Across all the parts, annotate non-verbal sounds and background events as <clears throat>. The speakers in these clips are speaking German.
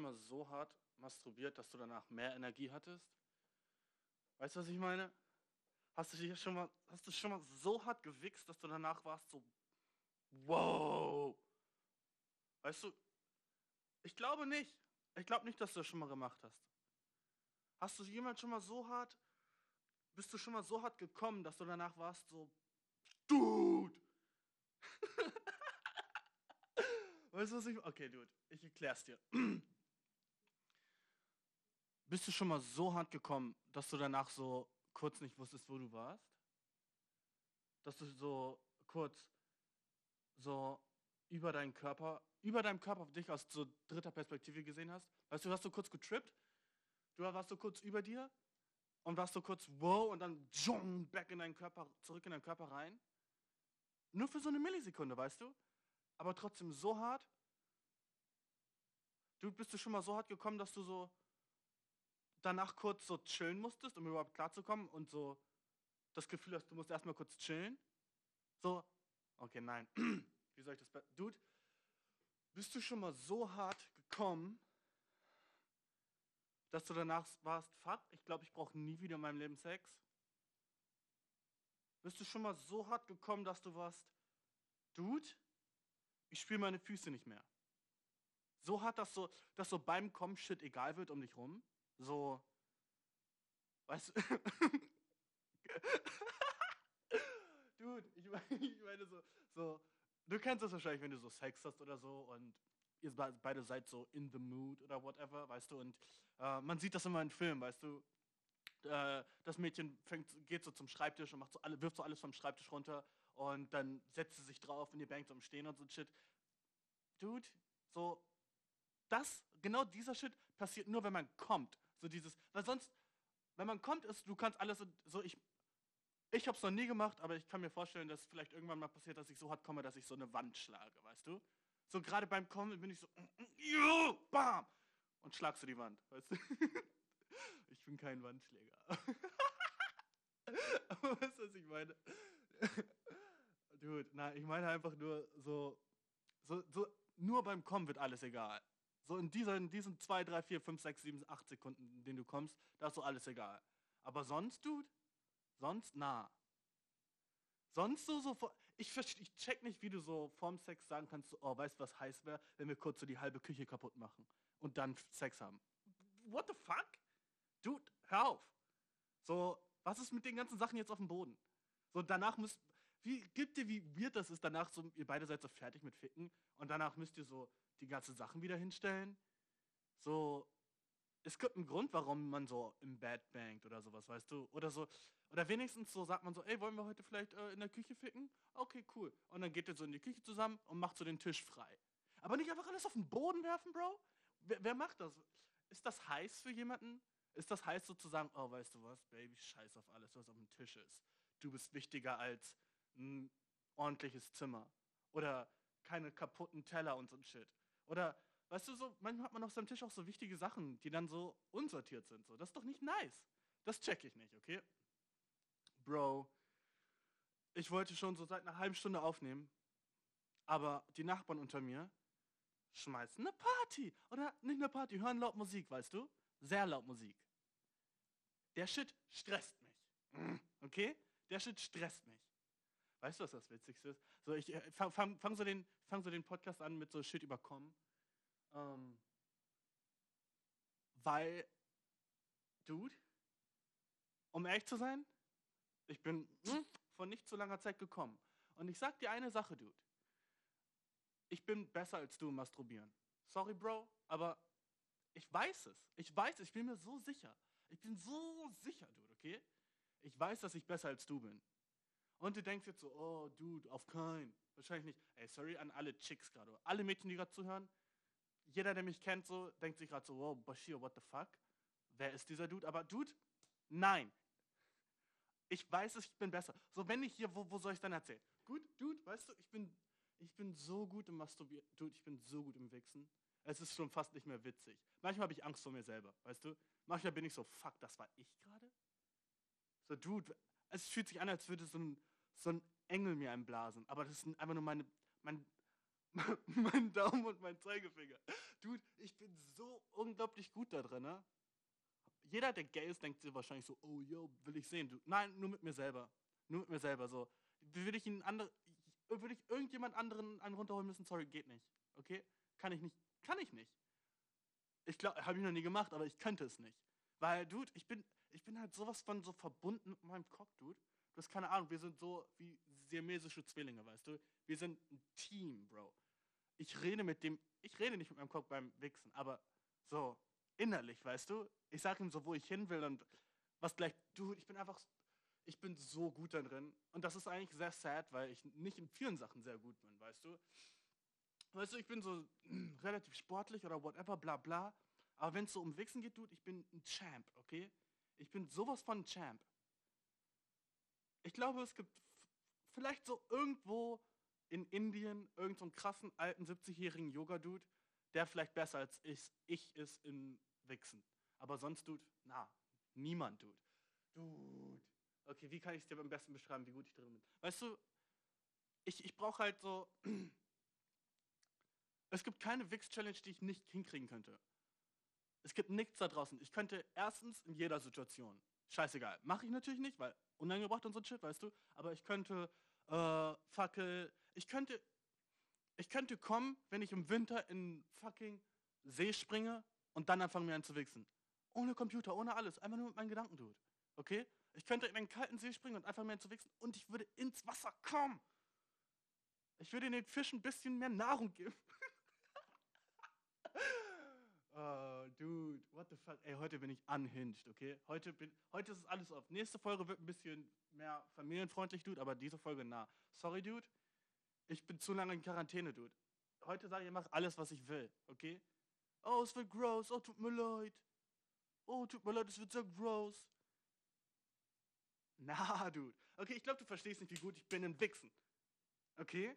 Schon mal so hart masturbiert, dass du danach mehr Energie hattest? Weißt du, was ich meine? Hast du dich schon mal, hast du schon mal so hart gewichst, dass du danach warst so, wow. Weißt du, ich glaube nicht. Ich glaube nicht, dass du das schon mal gemacht hast. Hast du jemals schon mal so hart, bist du schon mal so hart gekommen, dass du danach warst so, Dude! <laughs> weißt du, was ich, okay, Dude, ich erklär's dir. <clears throat> bist du schon mal so hart gekommen, dass du danach so kurz nicht wusstest, wo du warst? Dass du so kurz so über deinen Körper, über deinem Körper dich aus so dritter Perspektive gesehen hast? Weißt du, du hast so kurz getrippt, du warst so kurz über dir und warst so kurz wow und dann zong, back in deinen Körper, zurück in deinen Körper rein. Nur für so eine Millisekunde, weißt du? Aber trotzdem so hart. Du bist du schon mal so hart gekommen, dass du so danach kurz so chillen musstest, um überhaupt klarzukommen und so das Gefühl hast, du musst erstmal kurz chillen? So, okay, nein. <clears throat> Wie soll ich das? Dude, bist du schon mal so hart gekommen, dass du danach warst, fuck, ich glaube, ich brauche nie wieder in meinem Leben Sex? Bist du schon mal so hart gekommen, dass du warst, Dude, ich spüre meine Füße nicht mehr. So hart, dass so, dass so beim Kommen Shit egal wird um dich rum. So, weißt du, <laughs> Dude, ich meine, ich meine so, so, du kennst das wahrscheinlich, wenn du so Sex hast oder so und ihr beide seid so in the mood oder whatever, weißt du, und äh, man sieht das immer in Filmen, weißt du, äh, das Mädchen fängt, geht so zum Schreibtisch und macht so alle, wirft so alles vom Schreibtisch runter und dann setzt sie sich drauf und ihr bangt so im Stehen und so Shit. Dude, so, das, genau dieser Shit passiert nur, wenn man kommt. So dieses, weil sonst, wenn man kommt, ist, du kannst alles so, ich, ich habe es noch nie gemacht, aber ich kann mir vorstellen, dass vielleicht irgendwann mal passiert, dass ich so hart komme, dass ich so eine Wand schlage, weißt du? So gerade beim Kommen bin ich so, bam, und schlagst du die Wand, weißt du? <laughs> ich bin kein Wandschläger. aber <laughs> weißt du, was ich meine? <laughs> Dude, nein, ich meine einfach nur so, so, so, nur beim Kommen wird alles egal. So in, dieser, in diesen 2, 3, 4, 5, 6, 7, 8 Sekunden, in denen du kommst, da ist so alles egal. Aber sonst, Dude, sonst nah. Sonst so, so ich, ich check nicht, wie du so vorm Sex sagen kannst, oh, weißt du, was heiß wäre, wenn wir kurz so die halbe Küche kaputt machen und dann Sex haben. What the fuck? Dude, hör auf. So, was ist mit den ganzen Sachen jetzt auf dem Boden? So, danach müsst, wie, gibt dir, wie weird das ist, danach so, ihr beide seid so fertig mit Ficken und danach müsst ihr so die ganzen Sachen wieder hinstellen. So, es gibt einen Grund, warum man so im Bett bangt oder sowas, weißt du? Oder so, oder wenigstens so sagt man so, ey, wollen wir heute vielleicht äh, in der Küche ficken? Okay, cool. Und dann geht ihr so in die Küche zusammen und macht so den Tisch frei. Aber nicht einfach alles auf den Boden werfen, Bro? Wer, wer macht das? Ist das heiß für jemanden? Ist das heiß sozusagen, oh, weißt du was, Baby, scheiß auf alles, was auf dem Tisch ist. Du bist wichtiger als ein ordentliches Zimmer. Oder keine kaputten Teller und so ein Shit. Oder, weißt du, so, manchmal hat man auf seinem Tisch auch so wichtige Sachen, die dann so unsortiert sind. So. Das ist doch nicht nice. Das check ich nicht, okay? Bro, ich wollte schon so seit einer halben Stunde aufnehmen, aber die Nachbarn unter mir schmeißen eine Party. Oder nicht eine Party, hören laut Musik, weißt du? Sehr laut Musik. Der Shit stresst mich. <clears throat> Okay? Der Shit stresst mich. Weißt du, was das Witzigste ist? So, ich äh, fang, fang, fang, so den, fang so den Podcast an mit so Shit überkommen. Ähm, weil, Dude, um ehrlich zu sein, ich bin hm, von nicht so langer Zeit gekommen. Und ich sag dir eine Sache, Dude. Ich bin besser als du im Masturbieren. Sorry, Bro, aber ich weiß es. Ich weiß es. Ich bin mir so sicher. Ich bin so sicher, Dude, okay? Ich weiß, dass ich besser als du bin. Und du denkst jetzt so, oh, Dude, auf keinen. Wahrscheinlich nicht. Ey, sorry an alle Chicks gerade. Alle Mädchen, die gerade zuhören. Jeder, der mich kennt, so, denkt sich gerade so, wow, Bashir, what the fuck? Wer ist dieser Dude? Aber Dude, nein. Ich weiß es, ich bin besser. So, wenn ich hier, wo, wo soll ich dann erzählen? Gut, Dude, weißt du, ich bin, ich bin so gut im Masturbieren. Dude, ich bin so gut im Wichsen. Es ist schon fast nicht mehr witzig. Manchmal habe ich Angst vor mir selber, weißt du? Manchmal bin ich so, fuck, das war ich gerade? So, Dude, es fühlt sich an, als würde so ein, so ein Engel mir einblasen. Aber das ist einfach nur meine, mein, <laughs> mein Daumen und mein Zeigefinger. Dude, ich bin so unglaublich gut da drin, ne? Jeder, der gay ist, denkt sich wahrscheinlich so, oh, yo, will ich sehen. Du, nein, nur mit mir selber. Nur mit mir selber, so. Würde ich ihn andere, würde ich irgendjemand anderen einen runterholen müssen? Sorry, geht nicht. Okay? Kann ich nicht. Kann ich nicht. Ich glaube, habe ich noch nie gemacht, aber ich könnte es nicht. Weil, Dude, ich bin, ich bin halt sowas von so verbunden mit meinem Cock, Dude. Du hast keine Ahnung, wir sind so wie siamesische Zwillinge, weißt du? Wir sind ein Team, Bro. Ich rede mit dem, ich rede nicht mit meinem Cock beim Wichsen, aber so innerlich, weißt du? Ich sage ihm so, wo ich hin will und was gleich, Dude, ich bin einfach, ich bin so gut da drin. Und das ist eigentlich sehr sad, weil ich nicht in vielen Sachen sehr gut bin, weißt du? Weißt du, ich bin so <clears throat> relativ sportlich oder whatever, bla bla. Aber wenn es so um Wichsen geht, Dude, ich bin ein Champ, okay? Ich bin sowas von Champ. Ich glaube, es gibt vielleicht so irgendwo in Indien irgendeinen so krassen alten 70-jährigen Yoga-Dude, der vielleicht besser als ich, ich ist in Wichsen. Aber sonst, Dude, na, niemand, Dude. Dude. Okay, wie kann ich es dir am besten beschreiben, wie gut ich drin bin? Weißt du, ich, ich brauche halt so... <clears throat> es gibt keine Wix-Challenge, die ich nicht hinkriegen könnte. Es gibt nichts da draußen. Ich könnte erstens in jeder Situation, scheißegal, mache ich natürlich nicht, weil unangebracht und so Shit, weißt du, aber ich könnte äh, Fackel, ich könnte, ich könnte kommen, wenn ich im Winter in fucking See springe und dann anfangen mir an zu wichsen. Ohne Computer, ohne alles, einfach nur mit meinen Gedanken, Dude. Okay? Ich könnte in einen kalten See springen und einfach mehr zu wichsen und ich würde ins Wasser kommen. Ich würde den Fischen ein bisschen mehr Nahrung geben. Oh, dude, what the fuck. Ey, heute bin ich unhinged, okay? Heute, bin, heute ist es alles auf. Nächste Folge wird ein bisschen mehr familienfreundlich, dude, aber diese Folge nah. Sorry, dude. Ich bin zu lange in Quarantäne, dude. Heute sage ich, ich mache alles, was ich will, okay? Oh, es wird gross. Oh, tut mir leid. Oh, tut mir leid, es wird so gross. Na, Dude. Okay, ich glaube, du verstehst nicht, wie gut ich bin in Wichsen. Okay?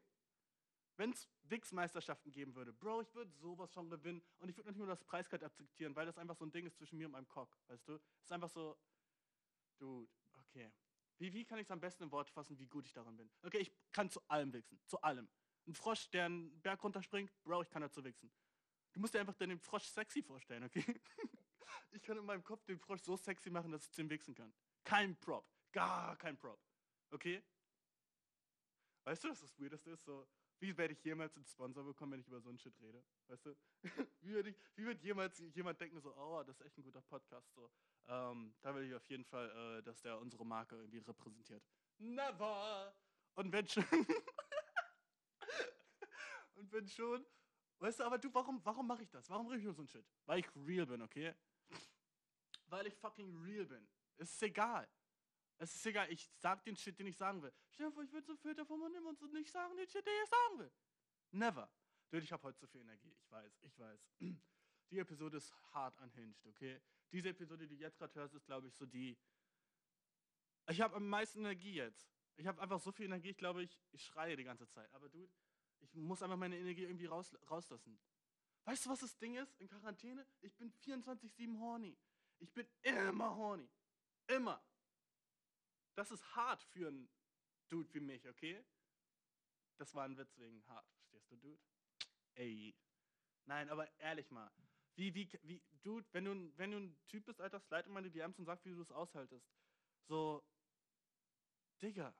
Wenn es Wix-Meisterschaften geben würde, Bro, ich würde sowas von gewinnen und ich würde nicht nur das Preisgeld akzeptieren, weil das einfach so ein Ding ist zwischen mir und meinem Cock, weißt du? Es ist einfach so, Dude, okay. Wie, wie kann ich es am besten in Worte fassen, wie gut ich daran bin? Okay, ich kann zu allem wichsen, zu allem. Ein Frosch, der einen Berg runterspringt, Bro, ich kann dazu wichsen. Du musst dir einfach den Frosch sexy vorstellen, okay? <laughs> ich kann in meinem Kopf den Frosch so sexy machen, dass ich zu ihm wichsen kann. Kein Prop. Gar kein Prop. Okay? Weißt du, was das Weirdeste ist? So, wie werde ich jemals einen Sponsor bekommen, wenn ich über so einen Shit rede? Weißt du? <laughs> wie, wird ich, wie wird jemals jemand denken, so, oh, das ist echt ein guter Podcast. So, ähm, da will ich auf jeden Fall, äh, dass der unsere Marke irgendwie repräsentiert. Never! Und wenn schon. <laughs> und wenn schon. Weißt du, aber du, warum, warum mache ich das? Warum rede ich über so einen Shit? Weil ich real bin, okay? Weil ich fucking real bin. Es ist egal. Es ist egal, ich sag den Shit, den ich sagen will. Stell dir vor, ich würde so Filter von mir nehmen und so nicht sagen den Shit, den ich sagen will. Never. Dude, ich habe heute zu viel Energie. Ich weiß, ich weiß. <clears throat> Die Episode ist hart unhinged, okay? Diese Episode, die du jetzt gerade hörst, ist, glaube ich, so die... Ich habe am meisten Energie jetzt. Ich habe einfach so viel Energie, ich glaube, ich, ich schreie die ganze Zeit. Aber dude, ich muss einfach meine Energie irgendwie raus, rauslassen. Weißt du, was das Ding ist in Quarantäne? Ich bin 24-7 horny. Ich bin immer horny. Immer. Das ist hart für einen Dude wie mich, okay? Das war ein Witz wegen hart, verstehst du, Dude? Ey. Nein, aber ehrlich mal. Wie, wie, wie, Dude, wenn du, wenn du ein Typ bist, Alter, slide in meine DMs und sag, wie du das aushaltest. So, Digga.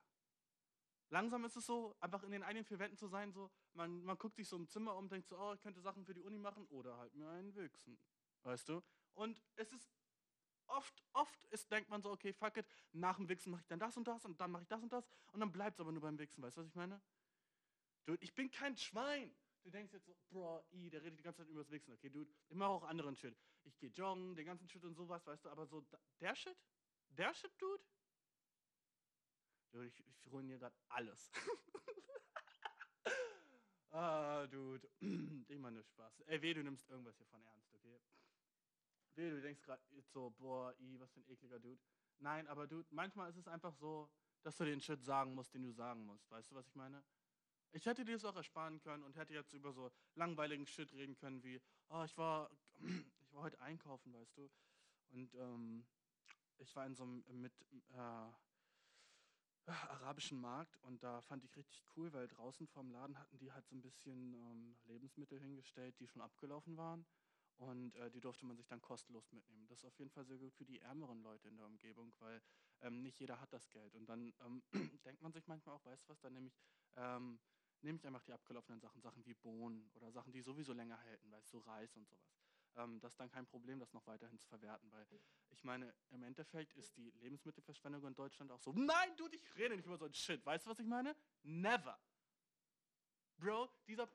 Langsam ist es so, einfach in den eigenen vier Wänden zu sein, so, man, man guckt sich so im Zimmer um, denkt so, oh, ich könnte Sachen für die Uni machen oder halt mir einen wichsen. Weißt du? Und es ist oft, oft ist, denkt man so, okay, fuck it, nach dem Wichsen mache ich dann das und das und dann mache ich das und das und dann bleibt es aber nur beim Wichsen, weißt du, was ich meine? Dude, ich bin kein Schwein. Du denkst jetzt so, bro, i, der redet die ganze Zeit über das Wichsen, okay, dude, ich mache auch anderen Shit. Ich gehe joggen, den ganzen Shit und sowas, weißt du, aber so, der Shit? Der Shit, dude? Dude, ich, ich ruiniere gerade alles. <laughs> ah, dude, <clears throat> ich meine nur Spaß. Ey, weh, du nimmst irgendwas hier von ernst, okay? Weh, du denkst gerade so, boah, i, was für ein ekliger Dude. Nein, aber du, manchmal ist es einfach so, dass du den Shit sagen musst, den du sagen musst. Weißt du, was ich meine? Ich hätte dir das auch ersparen können und hätte jetzt über so langweiligen Shit reden können wie, oh, ich war, <clears throat> ich war heute einkaufen, weißt du. Und ähm, ich war in so einem mit, äh, arabischen Markt und da fand ich richtig cool, weil draußen vorm Laden hatten die halt so ein bisschen ähm, Lebensmittel hingestellt, die schon abgelaufen waren und äh, die durfte man sich dann kostenlos mitnehmen. Das ist auf jeden Fall sehr gut für die ärmeren Leute in der Umgebung, weil ähm, nicht jeder hat das Geld. Und dann ähm, <clears throat> denkt man sich manchmal auch, weißt du was, dann nehme ich, ähm, nehme ich einfach die abgelaufenen Sachen, Sachen wie Bohnen oder Sachen, die sowieso länger halten, weißt du, so Reis und sowas. Ähm, das ist dann kein Problem, das noch weiterhin zu verwerten, weil ich meine, im Endeffekt ist die Lebensmittelverschwendung in Deutschland auch so, nein, du, ich rede nicht über so ein Shit. Weißt du, was ich meine? Never. Bro, dieser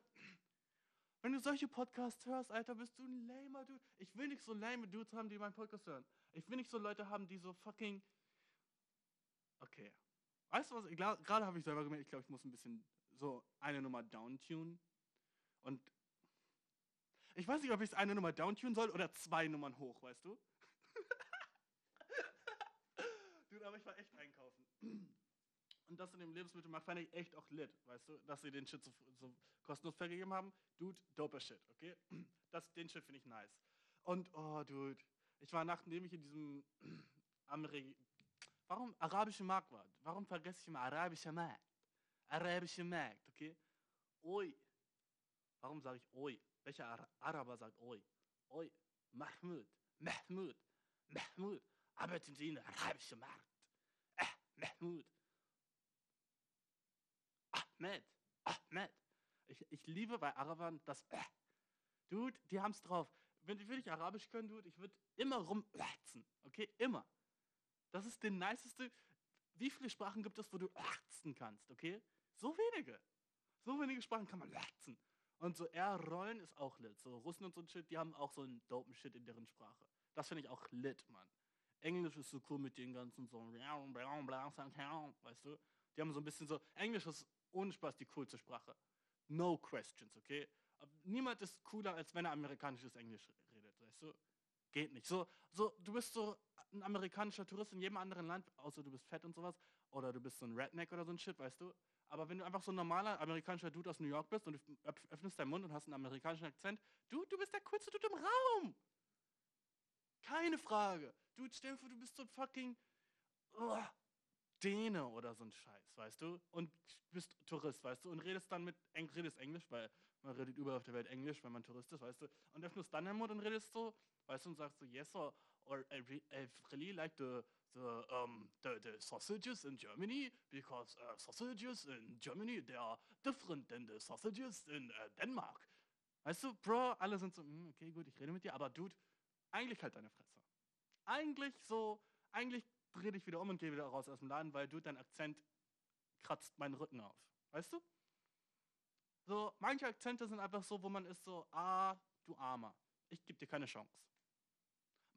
wenn du solche Podcasts hörst, Alter, bist du ein lamer Dude. Ich will nicht so lame Dudes haben, die meinen Podcast hören. Ich will nicht so Leute haben, die so fucking... Okay. Weißt du was? Gerade habe ich selber gemerkt, ich glaube, ich muss ein bisschen so eine Nummer downtunen. Und ich weiß nicht, ob ich es eine Nummer downtunen soll oder zwei Nummern hoch, weißt du? <laughs> Dude, aber ich war echt einkaufen. Und das in dem Lebensmittelmarkt fand ich echt auch lit, weißt du, dass sie den Shit so, so kostenlos vergeben haben. Dude, doper Shit, okay? <clears throat> Das, den Shit finde ich nice. Und, oh, Dude, ich war nachdem ich in diesem <clears throat> Ameri Warum arabische Markt war? Warum vergesse ich immer arabischer Markt? Arabischer Markt, okay? Oi. Warum sage ich Oi? Welcher Ar Araber sagt Oi? Oi. Mahmoud. Mahmoud. Mahmoud. Arbeiten Sie in arabischen Markt? Äh, Mahmoud. Ahmed, Ahmed. Ich, ich liebe bei Arabern das äh. Dude, die haben es drauf. Wenn die wirklich Arabisch können, Dude, ich würde immer rumlatzen. Okay, immer. Das ist der niceste. Wie viele Sprachen gibt es, wo du latzen kannst, okay? So wenige. So wenige Sprachen kann man latzen. Und so R-Rollen ist auch lit. So Russen und so ein Shit, die haben auch so einen dopen Shit in deren Sprache. Das finde ich auch lit, Mann. Englisch ist so cool mit den ganzen so, weißt du? Die haben so ein bisschen so, Englisch ist ohne Spaß die coolste Sprache. No questions, okay? Niemand ist cooler, als wenn er amerikanisches Englisch redet, weißt du? Geht nicht. So, so, du bist so ein amerikanischer Tourist in jedem anderen Land, außer du bist fett und sowas, oder du bist so ein Redneck oder so ein Shit, weißt du? Aber wenn du einfach so ein normaler amerikanischer Dude aus New York bist und du öffnest deinen Mund und hast einen amerikanischen Akzent, du, du bist der coolste Dude im Raum. Keine Frage. Du, stell dir vor, du bist so ein fucking... Oh, Däne oder so ein Scheiß, weißt du? Und bist Tourist, weißt du? Und redest dann mit, redest Englisch, weil man redet überall auf der Welt Englisch, wenn man Tourist ist, weißt du? Und öffnest dann den Mund und redest so, weißt du, und sagst so, yes, or, or I, really like the, the, um, the, the sausages in Germany, because uh, sausages in Germany, they are different than the sausages in uh, Denmark. Weißt du, Bro, alle sind so, mm, okay, gut, ich rede mit dir, aber Dude, eigentlich halt deine Fresse. Eigentlich so, eigentlich dreh dich wieder um und geh wieder raus aus dem Laden, weil du dein Akzent kratzt meinen Rücken auf. Weißt du? So, manche Akzente sind einfach so, wo man ist so, ah, du Armer, ich gebe dir keine Chance.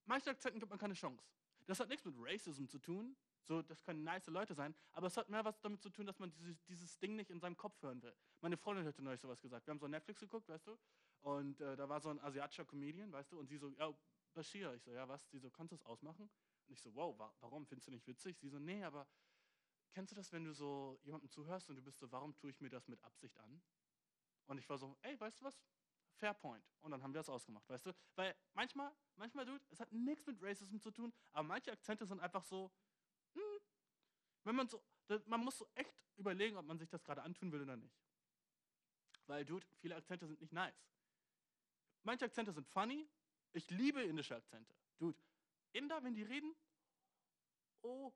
Manche Akzenten gibt man keine Chance. Das hat nichts mit Racism zu tun. So, das können nice Leute sein, aber es hat mehr was damit zu tun, dass man dieses, dieses Ding nicht in seinem Kopf hören will. Meine Freundin hatte neulich sowas gesagt. Wir haben so Netflix geguckt, weißt du? Und äh, da war so ein asiatischer Comedian, weißt du? Und sie so, ja, Bashir. Ich so, ja, was? Sie so, kannst du es ausmachen? Und ich so, wow, wa warum? Findest du nicht witzig? Sie so, nee, aber kennst du das, wenn du so jemandem zuhörst und du bist so, warum tue ich mir das mit Absicht an? Und ich war so, ey, weißt du was? Fair point. Und dann haben wir das ausgemacht, weißt du? Weil manchmal, manchmal, dude, es hat nichts mit Racism zu tun, aber manche Akzente sind einfach so, hm, wenn man so, man muss so echt überlegen, ob man sich das gerade antun will oder nicht. Weil, dude, viele Akzente sind nicht nice. Manche Akzente sind funny. Ich liebe indische Akzente. Dude, Inder, wenn die reden, oh,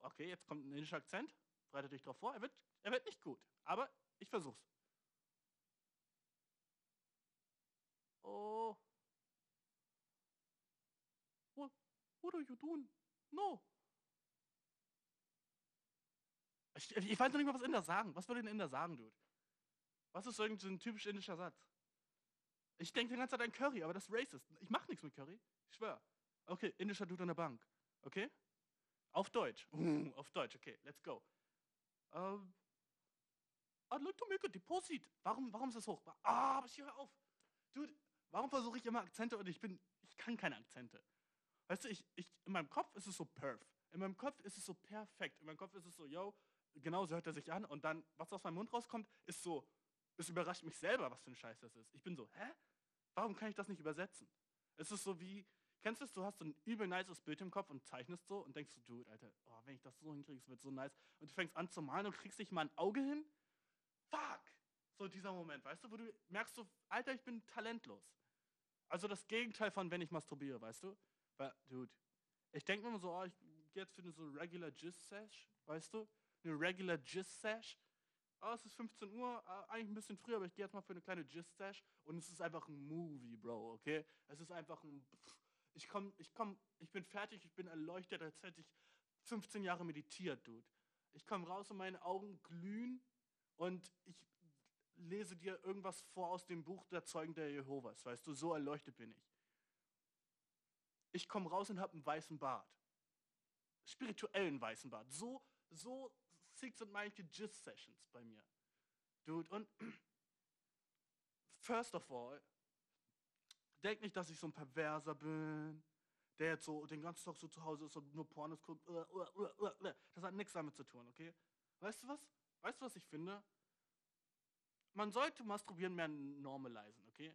okay, jetzt kommt ein indischer Akzent, bereitet dich darauf vor, er wird, er wird nicht gut, aber ich versuch's. Oh, what, what are you doing? No. Ich, ich weiß noch nicht mal, was Inder sagen. Was würde ein Inder sagen, Dude? Was ist irgendein typisch indischer Satz? Ich denke die ganze Zeit an Curry, aber das ist racist. Ich mache nichts mit Curry. Ich schwör. Okay, indischer Dude an der Bank. Okay? Auf Deutsch. Uh, auf Deutsch, okay, let's go. Um, I'd like to make a deposit. Warum, warum ist das hoch? Ah, aber ich höre auf. Dude, warum versuche ich immer Akzente und ich bin, ich kann keine Akzente. Weißt du, ich, ich, in meinem Kopf ist es so perf. In meinem Kopf ist es so perfekt. In meinem Kopf ist es so, yo, genau so hört er sich an. Und dann, was aus meinem Mund rauskommt, ist so, es überrascht mich selber, was für ein Scheiß das ist. Ich bin so, hä? Warum kann ich das nicht übersetzen? Es ist so wie, Kennst du es, du hast so ein übel nices Bild im Kopf und zeichnest so und denkst so, dude, Alter, oh, wenn ich das so hinkriege, es wird so nice. Und du fängst an zu malen und kriegst nicht mal ein Auge hin. Fuck! So dieser Moment, weißt du, wo du merkst so, Alter, ich bin talentlos. Also das Gegenteil von, wenn ich masturbiere, weißt du? Weil, dude, ich denke mir immer so, oh, ich gehe jetzt für eine so regular Jizz-Sesh, weißt du? Eine regular Jizz-Sesh. Oh, es ist 15 Uhr, äh, eigentlich ein bisschen früher, aber ich gehe jetzt mal für eine kleine Jizz-Sesh und es ist einfach ein Movie, Bro, okay? Es ist einfach ein... Pff, ich komm, ich komm, ich bin fertig, ich bin erleuchtet, als hätte ich 15 Jahre meditiert, Dude. Ich komme raus und meine Augen glühen und ich lese dir irgendwas vor aus dem Buch der Zeugen der Jehovas, weißt du, so erleuchtet bin ich. Ich komme raus und habe einen weißen Bart. Spirituellen weißen Bart. So, so sick sind manche Gist-Sessions bei mir. Dude, und <clears throat> first of all, Denk nicht, dass ich so ein Perverser bin, der jetzt so den ganzen Tag so zu Hause ist und nur Pornos guckt. Das hat nichts damit zu tun, okay? Weißt du was? Weißt du, was ich finde? Man sollte Masturbieren mehr normalisieren, okay?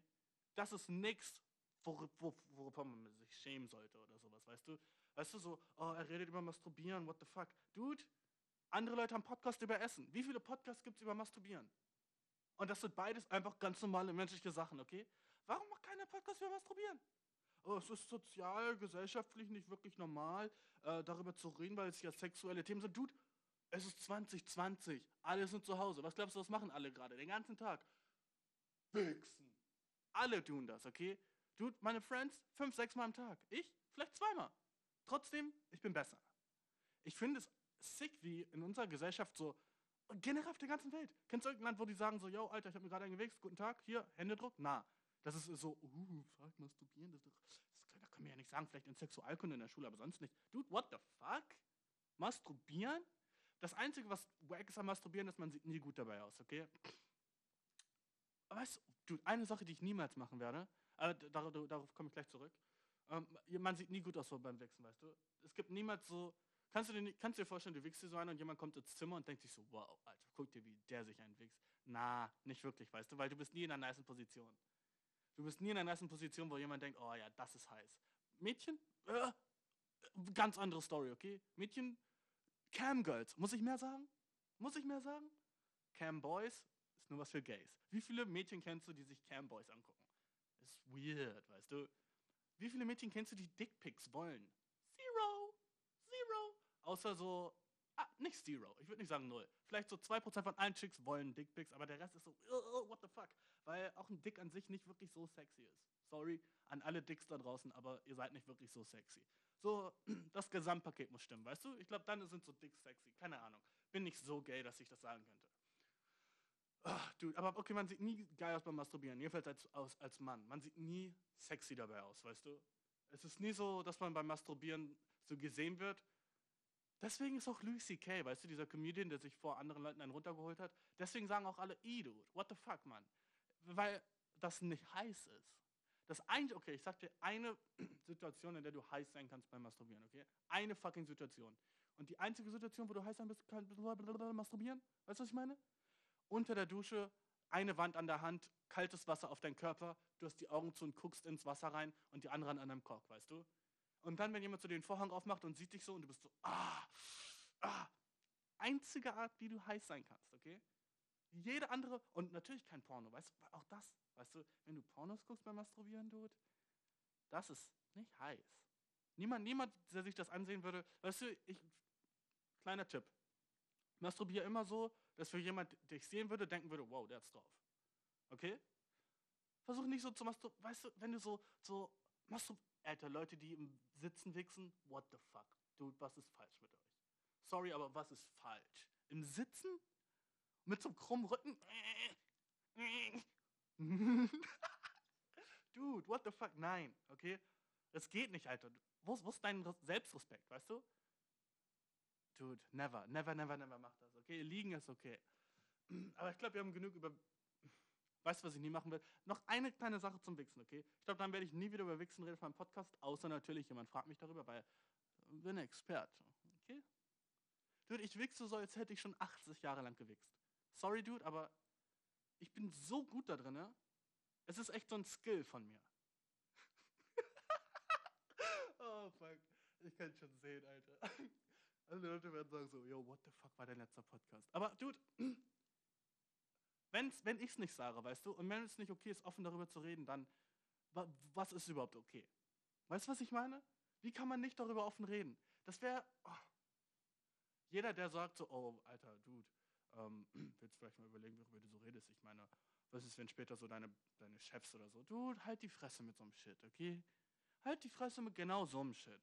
Das ist nichts, worüber man sich schämen sollte oder sowas, weißt du? Weißt du, so, oh, er redet über Masturbieren, what the fuck? Dude, andere Leute haben Podcast über Essen. Wie viele Podcasts gibt es über Masturbieren? Und das sind beides einfach ganz normale menschliche Sachen, okay? Warum macht keiner Podcast über Masturbieren? Oh, es ist sozial, gesellschaftlich nicht wirklich normal, äh, darüber zu reden, weil es ja sexuelle Themen sind. Dude, es ist 2020, alle sind zu Hause. Was glaubst du, was machen alle gerade? Den ganzen Tag. Wichsen. Alle tun das, okay? Dude, meine Friends, fünf, sechs Mal am Tag. Ich, vielleicht zweimal. Trotzdem, ich bin besser. Ich finde es sick, wie in unserer Gesellschaft so, generell auf der ganzen Welt. Kennst du irgendein Land, wo die sagen so, yo, Alter, ich habe mir gerade einen gewichst, guten Tag, hier, Händedruck? Na, das ist so, uh, fuck, masturbieren, das, das, das können wir ja nicht sagen, vielleicht in Sexualkunde in der Schule, aber sonst nicht. Dude, what the fuck? Masturbieren? Das Einzige, was wack ist am Masturbieren, ist, man sieht nie gut dabei aus, okay? Aber weißt du, eine Sache, die ich niemals machen werde, äh, darauf, darauf komme ich gleich zurück, ähm, man sieht nie gut aus so beim Wichsen, weißt du? Es gibt niemals so, kannst du dir, kannst du dir vorstellen, du wichst dir so einer und jemand kommt ins Zimmer und denkt sich so, wow, Alter, guck dir, wie der sich einwichst. Na, nicht wirklich, weißt du, weil du bist nie in einer nice Position. Du bist nie in einer ersten Position, wo jemand denkt, oh ja, das ist heiß. Mädchen, äh, ganz andere Story, okay? Mädchen, Cam Girls, muss ich mehr sagen? Muss ich mehr sagen? Cam Boys ist nur was für Gays. Wie viele Mädchen kennst du, die sich Cam Boys angucken? Ist weird, weißt du? Wie viele Mädchen kennst du, die Dickpics wollen? Zero. Zero. Außer so, ah, nicht zero. Ich würde nicht sagen null. Vielleicht so 2% von allen Chicks wollen Dickpics, aber der Rest ist so, what the fuck weil auch ein Dick an sich nicht wirklich so sexy ist. Sorry an alle Dicks da draußen, aber ihr seid nicht wirklich so sexy. So, <clears throat> das Gesamtpaket muss stimmen, weißt du? Ich glaube, dann sind so Dicks sexy. Keine Ahnung. Bin nicht so gay, dass ich das sagen könnte. Ach, dude, aber okay, man sieht nie geil aus beim Masturbieren, jedenfalls als, als, als Mann. Man sieht nie sexy dabei aus, weißt du? Es ist nie so, dass man beim Masturbieren so gesehen wird. Deswegen ist auch Louis C.K., weißt du, dieser Comedian, der sich vor anderen Leuten einen runtergeholt hat. Deswegen sagen auch alle, ey, dude, what the fuck, Mann weil das nicht heiß ist. Das eigentlich, okay, ich sag dir eine <clears throat> Situation, in der du heiß sein kannst beim Masturbieren, okay? Eine fucking Situation. Und die einzige Situation, wo du heiß sein bist, kannst masturbieren, weißt du, was ich meine? Unter der Dusche, eine Wand an der Hand, kaltes Wasser auf deinen Körper, du hast die Augen zu und guckst ins Wasser rein und die anderen an deinem Kork, weißt du? Und dann, wenn jemand so den Vorhang aufmacht und sieht dich so und du bist so, ah, ah, einzige Art, wie du heiß sein kannst, okay? Jede andere, und natürlich kein Porno, weißt du, auch das, weißt du, wenn du Pornos guckst beim Masturbieren, Dude, das ist nicht heiß. Niemand, niemand, der sich das ansehen würde, weißt du, ich, kleiner Tipp, masturbiere immer so, dass für jemand, der ich sehen würde, denken würde, wow, der hat's drauf. Okay? Versuch nicht so zu masturbieren, weißt du, wenn du so, so, masturbieren, Alter, Leute, die im Sitzen wichsen, what the fuck? Dude, was ist falsch mit euch? Sorry, aber was ist falsch? Im Sitzen? Mit so einem krummen Rücken. <laughs> Dude, what the fuck? Nein, okay? Das geht nicht, Alter. Wo, ist dein Selbstrespekt, weißt du? Dude, never, never, never, never mach das, okay? Liegen ist okay. <clears throat> Aber ich glaube, wir haben genug über... Weißt du, was ich nie machen will? Noch eine kleine Sache zum Wichsen, okay? Ich glaube, dann werde ich nie wieder über Wichsen reden von meinem Podcast, außer natürlich jemand fragt mich darüber, weil ich bin Experte, okay? Dude, ich wichse so, als hätte ich schon 80 Jahre lang gewichst. Sorry, Dude, aber ich bin so gut da drin. Es ist echt so ein Skill von mir. <laughs> fuck. Ich kann schon sehen, Alter. <laughs> Alle Leute werden sagen so, yo, what the fuck war dein letzter Podcast? Aber, dude, <clears throat> wenn's, wenn ich es nicht sage, weißt du, und wenn es nicht okay ist, offen darüber zu reden, dann, was ist überhaupt okay? Weißt du, was ich meine? Wie kann man nicht darüber offen reden? Das wäre, oh. jeder, der sagt so, oh, Alter, Dude, ähm, <clears throat> willst vielleicht mal überlegen, worüber du so redest? Ich meine, was ist, wenn später so deine, deine Chefs oder so, Dude, halt die Fresse mit so einem Shit, okay? Halt die Fresse mit genau so einem Shit.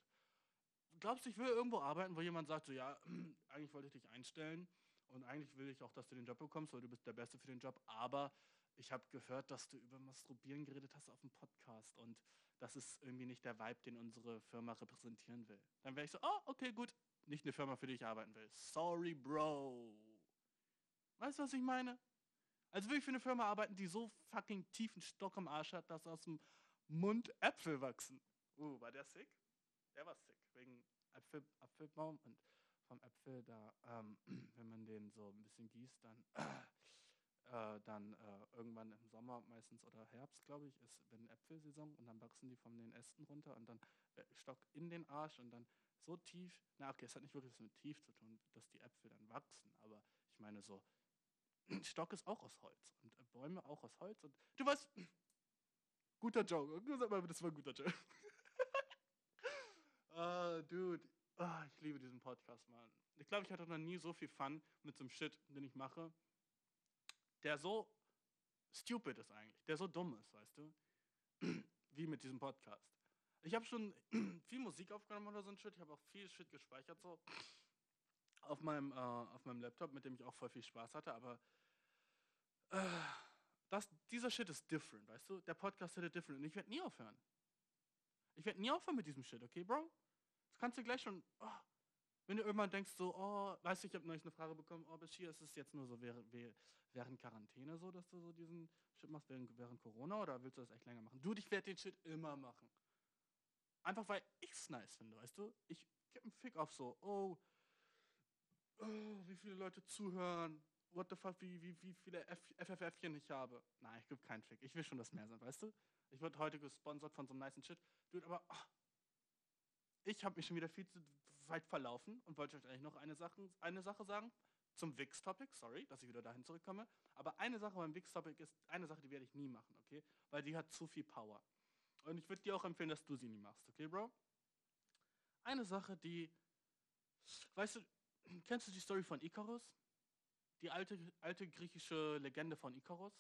Glaubst du, ich will irgendwo arbeiten, wo jemand sagt, so, ja, <clears throat> eigentlich wollte ich dich einstellen und eigentlich will ich auch, dass du den Job bekommst, weil du bist der Beste für den Job, aber ich habe gehört, dass du über Masturbieren geredet hast auf dem Podcast und das ist irgendwie nicht der Vibe, den unsere Firma repräsentieren will. Dann wäre ich so, oh, okay, gut, nicht eine Firma, für die ich arbeiten will. Sorry, Bro. Weißt du, was ich meine? Also will ich für eine Firma arbeiten, die so fucking tiefen Stock im Arsch hat, dass aus dem Mund Äpfel wachsen. Uh, war der sick? Der war sick, wegen Apfel, Apfelbaum und vom Äpfel da, ähm, <clears throat> wenn man den so ein bisschen gießt, dann <clears throat> äh, dann äh, irgendwann im Sommer meistens oder Herbst, glaube ich, ist wenn Äpfelsaison und dann wachsen die von den Ästen runter und dann äh, Stock in den Arsch und dann so tief, na okay, es hat nicht wirklich was mit tief zu tun, dass die Äpfel dann wachsen, aber ich meine so, Stock ist auch aus Holz und äh, Bäume auch aus Holz und du weißt, <clears throat> guter Joke, das war ein guter Joke. uh, <laughs> dude, oh, ich liebe diesen Podcast, Mann. Ich glaube, ich hatte noch nie so viel Fun mit so einem Shit, den ich mache der so stupid ist eigentlich, der so dumm ist, weißt du, <clears throat> wie mit diesem Podcast. Ich habe schon <clears throat> viel Musik aufgenommen oder so ein Shit, ich habe auch viel Shit gespeichert so auf meinem, äh, auf meinem Laptop, mit dem ich auch voll viel Spaß hatte, aber äh, das, dieser Shit ist different, weißt du? Der Podcast ist different und ich werde nie aufhören. Ich werde nie aufhören mit diesem Shit, okay, Bro? Das kannst du gleich schon, oh, wenn du irgendwann denkst so, oh, weißt du, ich habe neulich eine Frage bekommen, oh, Bashir, ist es jetzt nur so während, während Quarantäne so, dass du so diesen Shit machst, während, während Corona, oder willst du das echt länger machen? Du, ich werde den Shit immer machen. Einfach weil ich es nice finde, weißt du? Ich gebe einen Fick auf so, oh, oh, wie viele Leute zuhören, what the fuck, wie, wie, wie viele FFFchen ich habe. Nein, ich gebe keinen Fick. Ich will schon, dass mehr sind, weißt du? Ich wurde heute gesponsert von so einem nice Shit. Dude, aber oh, ich habe mich schon wieder viel zu weit verlaufen und wollte euch eigentlich noch eine Sache, eine Sache sagen zum Wix-Topic. Sorry, dass ich wieder dahin zurückkomme. Aber eine Sache beim Wix-Topic ist eine Sache, die werde ich nie machen, okay? Weil die hat zu viel Power. Und ich würde dir auch empfehlen, dass du sie nie machst, okay, Bro? Eine Sache, die, weißt du, kennst du die Story von Icarus? Die alte, alte griechische Legende von Icarus,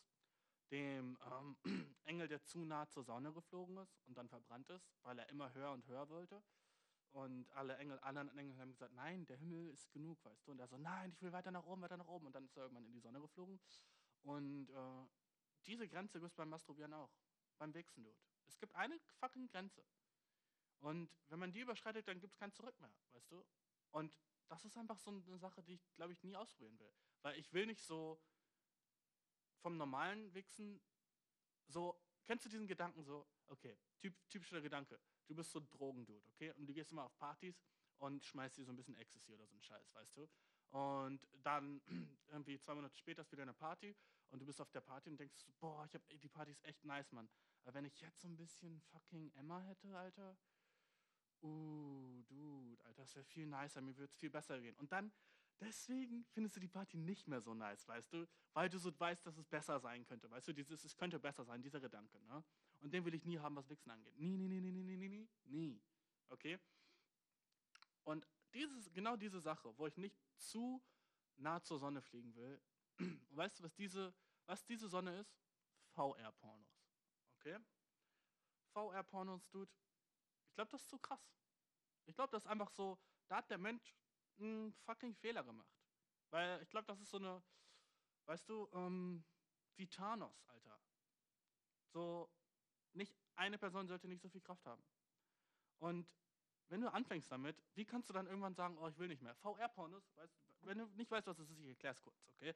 dem ähm, <clears throat> Engel, der zu nah zur Sonne geflogen ist und dann verbrannt ist, weil er immer höher und höher wollte. Und alle Engel, anderen Engel haben gesagt, nein, der Himmel ist genug, weißt du. Und er so, nein, ich will weiter nach oben, weiter nach oben. Und dann ist er irgendwann in die Sonne geflogen. Und äh, diese Grenze gibt es beim Masturbieren auch. Beim Wichsen, Dude. Es gibt eine fucking Grenze. Und wenn man die überschreitet, dann gibt es kein Zurück mehr, weißt du. Und das ist einfach so eine Sache, die ich, glaube ich, nie ausprobieren will. Weil ich will nicht so vom normalen Wichsen so, kennst du diesen Gedanken so, okay, typ, typischer Gedanke, du bist so ein Drogendude, okay? Und du gehst immer auf Partys und schmeißt dir so ein bisschen Ecstasy oder so ein Scheiß, weißt du? Und dann <clears throat> irgendwie zwei Monate später ist wieder eine Party und du bist auf der Party und denkst, boah, ich hab, die Party ist echt nice, Mann. Aber wenn ich jetzt so ein bisschen fucking Emma hätte, Alter, uh, dude, Alter, das wäre viel nicer, mir würde es viel besser gehen. Und dann, deswegen findest du die Party nicht mehr so nice, weißt du? Weil du so weißt, dass es besser sein könnte, weißt du? Dieses, es könnte besser sein, dieser Gedanke, ne? Und den will ich nie haben, was Wichsen angeht. Nie, nie, nie, nie, nie, nie, nie, nie. Okay? Und dieses, genau diese Sache, wo ich nicht zu nah zur Sonne fliegen will, <clears throat> weißt du, was diese, was diese Sonne ist? VR-Pornos. Okay? VR-Pornos, Dude. Ich glaube, das ist zu krass. Ich glaube, das ist einfach so, da hat der Mensch einen fucking Fehler gemacht. Weil ich glaube, das ist so eine, weißt du, ähm, wie Thanos, Alter. So, nicht eine Person sollte nicht so viel Kraft haben. Und wenn du anfängst damit, wie kannst du dann irgendwann sagen, oh, ich will nicht mehr? VR-Pornos, wenn du nicht weißt, was das ist, ich erkläre es kurz, okay?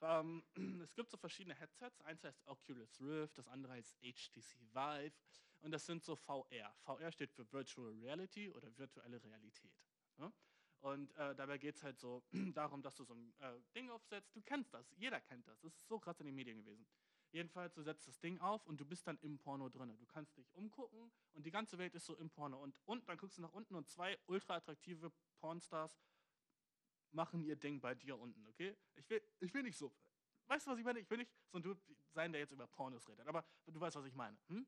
Ähm, <clears throat> es gibt so verschiedene Headsets. Eins heißt Oculus Rift, das andere heißt HTC Vive. Und das sind so VR. VR steht für Virtual Reality oder virtuelle Realität. Ja? Und äh, dabei geht es halt so <clears throat> darum, dass du so ein äh, Ding aufsetzt. Du kennst das, jeder kennt das. Das ist so krass in den Medien gewesen. Jedenfalls, du setzt das Ding auf und du bist dann im Porno drin. Du kannst dich umgucken und die ganze Welt ist so im Porno. Und, und dann guckst du nach unten und zwei ultra attraktive Pornstars machen ihr Ding bei dir unten, okay? Ich will, ich will nicht so. Weißt du, was ich meine? Ich will nicht so ein Dude sein, der jetzt über Pornos redet. Aber du weißt, was ich meine. Hm?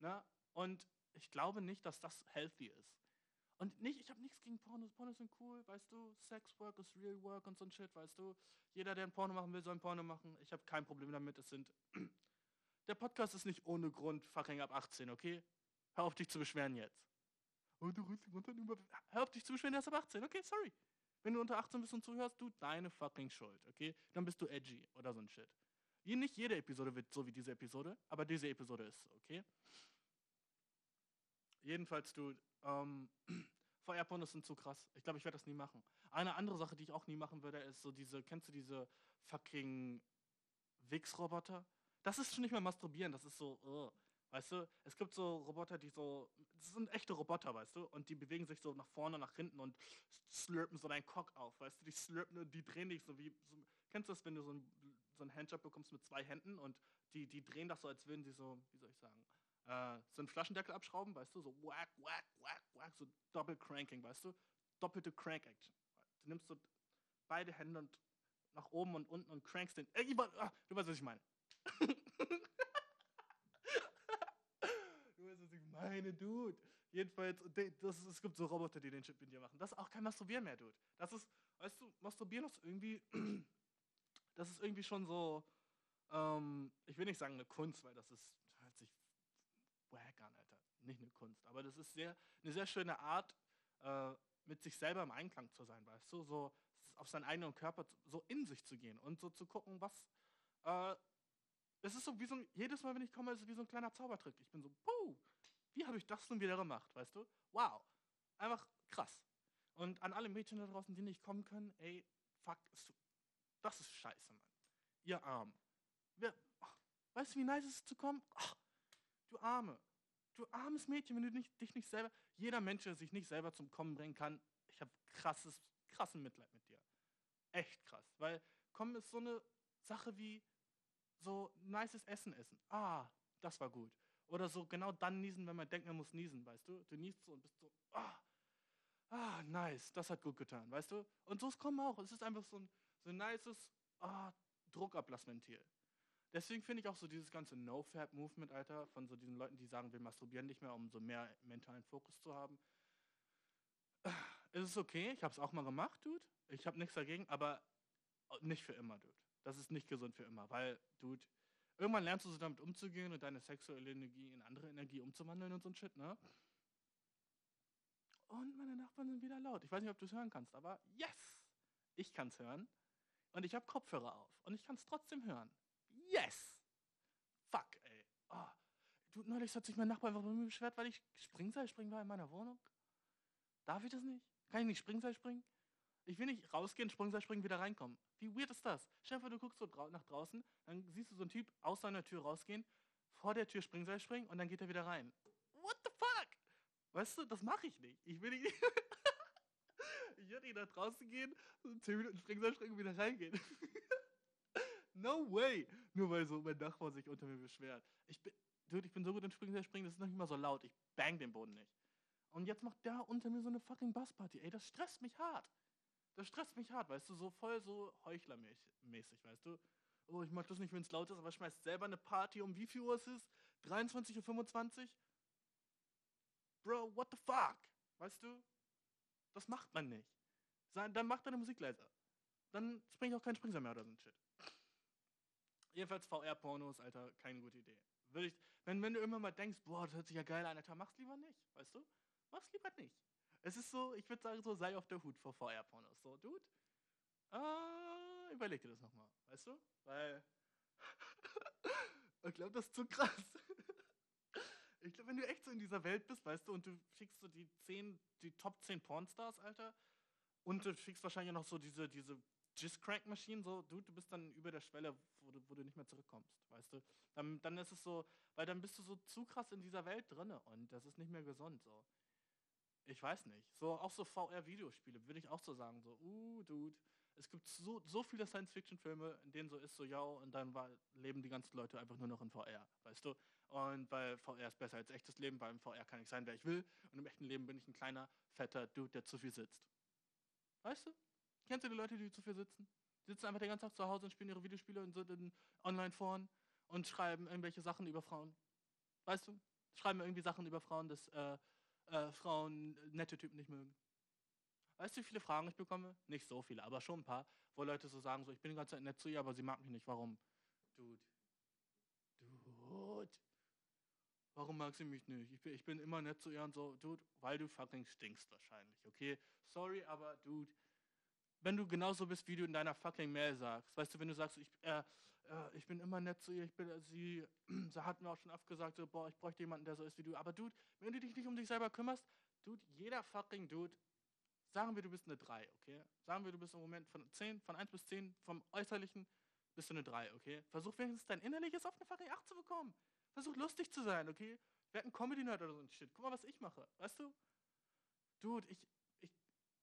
Na? Und ich glaube nicht, dass das healthy ist. Und nicht, ich habe nichts gegen Pornos. Pornos sind cool, weißt du. Sex work is real work und so ein Shit, weißt du. Jeder, der ein Porno machen will, soll ein Porno machen. Ich habe kein Problem damit. Es sind. <clears throat> Der Podcast ist nicht ohne Grund fucking ab 18, okay? Hör auf dich zu beschweren jetzt. Oh, Hör auf dich zu beschweren, er ist ab 18, okay, sorry. Wenn du unter 18 bist und zuhörst, du deine fucking Schuld, okay? Dann bist du edgy oder so ein Shit. Nicht jede Episode wird so wie diese Episode, aber diese Episode ist so, okay? Jedenfalls, du, ähm, <clears throat> VR-Pornos sind zu krass. Ich glaube, ich werde das nie machen. Eine andere Sache, die ich auch nie machen würde, ist so diese, kennst du diese fucking Wix-Roboter? Das ist schon nicht mehr masturbieren, das ist so, uh, weißt du? Es gibt so Roboter, die so, das sind echte Roboter, weißt du? Und die bewegen sich so nach vorne, nach hinten und slurpen so deinen Cock auf, weißt du? Die slurpen und die drehen dich so wie, so, kennst du das, wenn du so einen so Handjob bekommst mit zwei Händen und die, die drehen das so, als würden sie so, wie soll ich sagen, äh, so einen Flaschendeckel abschrauben, weißt du, so whack, whack, whack, whack, so Doppel-Cranking, weißt du, doppelte Crank-Action. Du nimmst so beide Hände und nach oben und unten und crankst den, äh, ah, du weißt, was ich meine. <laughs> du weißt, was ich meine, Dude. Jedenfalls, das es gibt so Roboter, die den Chip in dir machen. Das ist auch kein Masturbieren mehr, Dude. Das ist, weißt du, Masturbieren ist irgendwie, <clears throat> das ist irgendwie schon so, ähm, ich will nicht sagen eine Kunst, weil das ist, hört sich wack an, Alter. Nicht eine Kunst. Aber das ist sehr, eine sehr schöne Art, äh, mit sich selber im Einklang zu sein, weißt du? So auf seinen eigenen Körper so in sich zu gehen und so zu gucken, was. Äh, es ist so wie so ein, jedes Mal, wenn ich komme, ist es wie so ein kleiner Zaubertrick. Ich bin so, puh, wie habe ich das nun wieder gemacht, weißt du? Wow. Einfach krass. Und an alle Mädchen da draußen, die nicht kommen können, ey, fuck, das ist scheiße, Mann. Ihr Arm. Wer, ach, weißt du, wie nice es ist zu kommen? Ach, du Arme. Du armes Mädchen, wenn du nicht, dich nicht selber. Jeder Mensch, der sich nicht selber zum Kommen bringen kann, ich habe krasses, krassen Mitleid mit dir. Echt krass. Weil Kommen ist so eine Sache wie so nices Essen essen. Ah, das war gut. Oder so genau dann niesen, wenn man denkt, man muss niesen, weißt du? Du niest so und bist so, ah, ah, nice, das hat gut getan, weißt du? Und so ist Kommen auch. Es ist einfach so ein, so ein nices ah, Druckablassventil. Deswegen finde ich auch so dieses ganze No-Fab-Movement, Alter, von so diesen Leuten, die sagen, wir masturbieren nicht mehr, um so mehr mentalen Fokus zu haben. Es ist okay, ich habe es auch mal gemacht, Dude. Ich habe nichts dagegen, aber nicht für immer, Dude. Das ist nicht gesund für immer, weil, Dude, irgendwann lernst du so damit umzugehen und deine sexuelle Energie in andere Energie umzuwandeln und so ein Shit, ne? Und meine Nachbarn sind wieder laut. Ich weiß nicht, ob du es hören kannst, aber yes! Ich kann es hören. Und ich habe Kopfhörer auf. Und ich kann es trotzdem hören. Yes! Fuck, ey. Oh. Du, neulich hat sich mein Nachbar einfach bei mir beschwert, weil ich Springseil springen war in meiner Wohnung. Darf ich das nicht? Kann ich nicht Springseil springen? Ich will nicht rausgehen, Sprungseil springen, wieder reinkommen. Wie weird ist das? Stell du guckst so nach draußen, dann siehst du so einen Typ aus seiner Tür rausgehen, vor der Tür Springseil springen und dann geht er wieder rein. What the fuck? Weißt du, das mache ich nicht. Ich will nicht. <laughs> ich würde nicht nach draußen gehen, 10 Minuten Springseil springen und wieder reingehen. <laughs> No way! Nur weil so mein Nachbar sich unter mir beschwert. Ich bin, dude, ich bin so gut in Springen, springen, das ist noch nicht mal so laut. Ich bang den Boden nicht. Und jetzt macht der unter mir so eine fucking Bassparty. Ey, das stresst mich hart. Das stresst mich hart, weißt du, so voll so heuchlermäßig, weißt du. Oh, ich mag das nicht, wenn es laut ist, aber schmeißt selber eine Party um wie viel Uhr es ist? 23.25 Uhr? Bro, what the fuck? Weißt du? Das macht man nicht. Dann macht deine Musik leiser. Dann springe ich auch keinen Springsam mehr oder so ein Shit. Jedenfalls VR-Pornos, Alter, keine gute Idee. Ich, wenn, wenn du immer mal denkst, boah, das hört sich ja geil an, Alter, mach's lieber nicht, weißt du? Mach's lieber nicht. Es ist so, ich würde sagen, so sei auf der Hut vor VR-Pornos. So, Dude, äh, überleg dir das nochmal, weißt du? Weil, <laughs> ich glaube, das ist zu krass. <laughs> ich glaube, wenn du echt so in dieser Welt bist, weißt du, und du schickst so die 10, die Top 10 Pornstars, Alter, und du schickst wahrscheinlich noch so diese, diese Jizz-Crank-Maschinen, so, du, du bist dann über der Schwelle, wo du, wo du nicht mehr zurückkommst, weißt du? Dann, dann ist es so, weil dann bist du so zu krass in dieser Welt drinne und das ist nicht mehr gesund, so. Ich weiß nicht. So, auch so VR-Videospiele, würde ich auch so sagen, so, uh, Dude. Es gibt so, so viele Science-Fiction-Filme, in denen so ist, so ja, und dann war, leben die ganzen Leute einfach nur noch in VR, weißt du? Und weil VR ist besser als echtes Leben, weil im VR kann ich sein, wer ich will. Und im echten Leben bin ich ein kleiner, fetter Dude, der zu viel sitzt. Weißt du? Kennst du die Leute, die zu viel sitzen? Die sitzen einfach den ganzen Tag zu Hause und spielen ihre Videospiele und sind in Online-Foren und schreiben irgendwelche Sachen über Frauen. Weißt du? Schreiben irgendwie Sachen über Frauen, dass äh, äh, Frauen nette Typen nicht mögen. Weißt du, wie viele Fragen ich bekomme? Nicht so viele, aber schon ein paar, wo Leute so sagen, so, ich bin die ganze Zeit nett zu ihr, aber sie mag mich nicht. Warum? Dude. Dude. Warum mag sie mich nicht? Ich bin, ich bin immer nett zu ihr und so, Dude, weil du fucking stinkst wahrscheinlich, okay? Sorry, aber Dude, wenn du genauso bist, wie du in deiner fucking Mail sagst, weißt du, wenn du sagst, ich, äh, äh, ich bin immer nett zu ihr, ich bin, äh, sie, <clears throat> sie hat mir auch schon oft gesagt, so, boah, ich bräuchte jemanden, der so ist wie du. Aber Dude, wenn du dich nicht um dich selber kümmerst, Dude, jeder fucking Dude, sagen wir, du bist eine 3, okay? Sagen wir, du bist im Moment von 10, von 1 bis 10, vom Äußerlichen bist du eine 3, okay? Versuch wenigstens dein Innerliches auf eine fucking 8 zu bekommen. Versuch lustig zu sein, okay? Werd ein Comedy-Nerd oder so ein Shit. Guck mal, was ich mache, weißt du? Dude, ich, ich,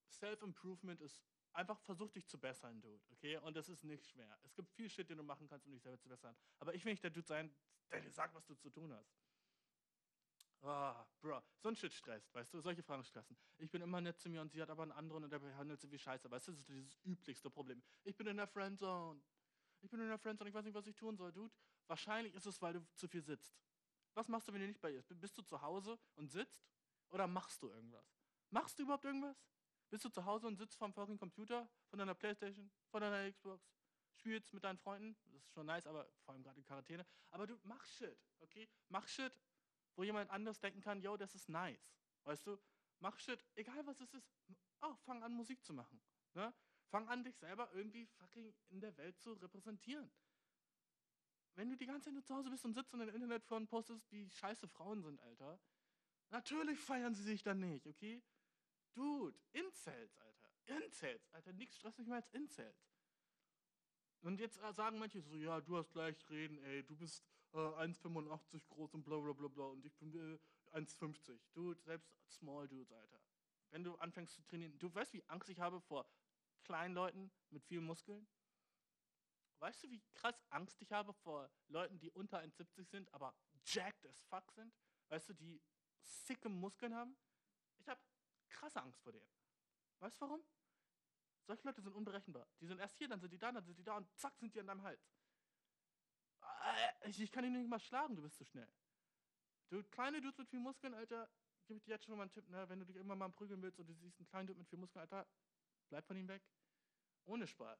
Self-Improvement ist einfach versuch dich zu bessern, Dude, okay? Und das ist nicht schwer. Es gibt viel Shit, den du machen kannst, um dich selber zu bessern. Aber ich will nicht der Dude sein, der dir sagt, was du zu tun hast. Ah, oh, Bro, so ein Shit stresst, weißt du, solche Fragen stressen. Ich bin immer nett zu mir und sie hat aber einen anderen und der behandelt sie wie Scheiße, weißt du, das ist dieses üblichste Problem. Ich bin in der Friendzone. Ich bin in der Friendzone, ich weiß nicht, was ich tun soll, Dude. Wahrscheinlich ist es, weil du zu viel sitzt. Was machst du, wenn du nicht bei ihr bist? Bist du zu Hause und sitzt? Oder machst du irgendwas? Machst du überhaupt irgendwas? Bist du zu Hause und sitzt vorm fucking Computer, von deiner Playstation, von deiner Xbox, spielst mit deinen Freunden, das ist schon nice, aber vor allem gerade in Quarantäne, aber du mach Shit, okay? Mach Shit, wo jemand anders denken kann, yo, das ist nice, weißt du? Mach Shit, egal was es ist, oh, fang an Musik zu machen, ne? Fang an, dich selber irgendwie fucking in der Welt zu repräsentieren. Wenn du die ganze Zeit nur zu Hause bist und sitzt und im Internet von postest, wie scheiße Frauen sind, Alter, natürlich feiern sie sich dann nicht, okay? Dude, Incels, Alter. Incels, Alter. Nichts stresst mich mehr als Incels. Und jetzt äh, sagen manche so, ja, du hast gleich reden, ey, du bist äh, 1,85 groß und bla bla bla bla und ich bin äh, 1,50. Dude, selbst Small Dudes, Alter. Wenn du anfängst zu trainieren, du weißt, wie Angst ich habe vor kleinen Leuten mit vielen Muskeln? Weißt du, wie krass Angst ich habe vor Leuten, die unter 1,70 sind, aber jacked as fuck sind? Weißt du, die sicke Muskeln haben? Krasse Angst vor denen. Weißt du warum? Solche Leute sind unberechenbar. Die sind erst hier, dann sind die da, dann sind die da und zack sind die an deinem Hals. Äh, ich, ich kann ihn nicht mal schlagen, du bist zu schnell. Du kleine Dudes mit viel Muskeln, Alter, gebe ich dir jetzt schon mal einen Tipp, ne? wenn du dich immer mal prügeln willst und du siehst einen kleinen Dude mit viel Muskeln, Alter, bleib von ihm weg. Ohne Spaß.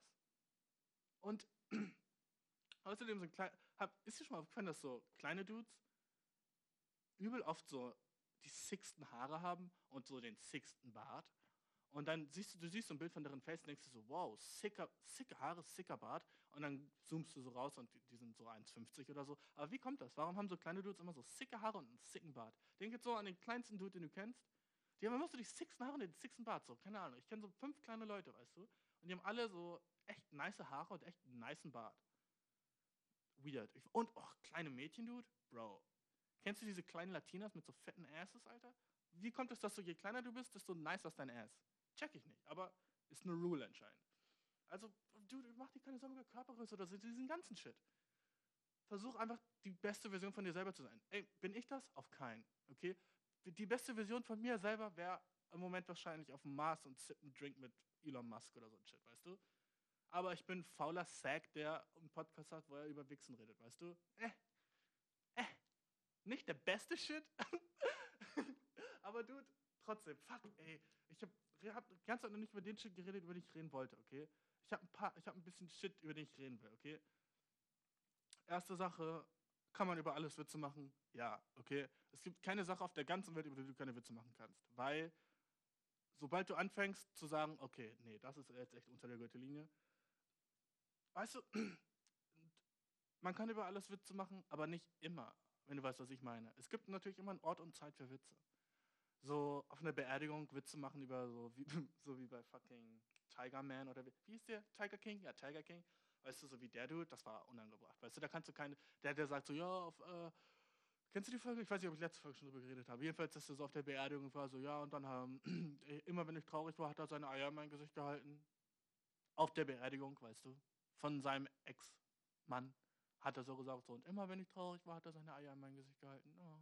Und <clears throat> außerdem sind kleine, ist dir schon mal aufgefallen, dass so kleine Dudes übel oft so die sixten Haare haben und so den sixten Bart. Und dann siehst du, du siehst so ein Bild von deren Face und denkst du so, wow, sicker, sicke Haare, sicker Bart. Und dann zoomst du so raus und die, die sind so 1,50 oder so. Aber wie kommt das? Warum haben so kleine Dudes immer so sicke Haare und einen sicken Bart? Denk jetzt so an den kleinsten Dude, den du kennst. Die haben immer so die sixten Haare und den sixten Bart. So, keine Ahnung. Ich kenne so fünf kleine Leute, weißt du? Und die haben alle so echt nice Haare und echt einen niceen Bart. Weird. Und, oh, kleine Mädchen, Dude? Bro, Kennst du diese kleinen Latinas mit so fetten Asses, Alter? Wie kommt es, dass du je kleiner du bist, desto nicer ist dein Ass? Check ich nicht, aber ist eine Rule anscheinend. Also, du, mach dir keine Sorgen über Körpergröße oder so, diesen ganzen Shit. Versuch einfach die beste Version von dir selber zu sein. Ey, bin ich das? Auf keinen. Okay? Die beste Version von mir selber wäre im Moment wahrscheinlich auf dem Mars und sip einen Drink mit Elon Musk oder so ein Shit, weißt du? Aber ich bin fauler Sack, der einen Podcast hat, wo er über Wichsen redet, weißt du? Äh, nicht der beste Shit. <laughs> aber du, trotzdem, fuck, ey. Ich habe hab die noch nicht über den Shit geredet, über den ich reden wollte, okay? Ich habe ein paar, ich habe ein bisschen Shit, über den ich reden will, okay? Erste Sache, kann man über alles Witze machen? Ja, okay. Es gibt keine Sache auf der ganzen Welt, über die du keine Witze machen kannst. Weil, sobald du anfängst zu sagen, okay, nee, das ist jetzt echt unter der Gürtellinie, weißt du, <clears throat> man kann über alles Witze machen, aber nicht immer wenn du weißt, was ich meine. Es gibt natürlich immer einen Ort und Zeit für Witze. So auf einer Beerdigung Witze machen über so wie, <laughs> so wie bei fucking Tiger Man oder wie, wie ist der? Tiger King? Ja, Tiger King. Weißt du, so wie der Dude, das war unangebracht. Weißt du, da kannst du keine, der, der sagt so, ja, auf, äh, kennst du die Folge? Ich weiß nicht, ob ich letzte Folge schon drüber geredet habe. Jedenfalls, dass er so auf der Beerdigung war, so, ja, und dann haben, <clears throat> immer wenn ich traurig war, hat er seine Eier in mein Gesicht gehalten. auf der Beerdigung, weißt du, von seinem Ex-Mann hat er so gesagt, so, und immer wenn ich traurig war, hat er seine Eier in mein Gesicht gehalten. Oh.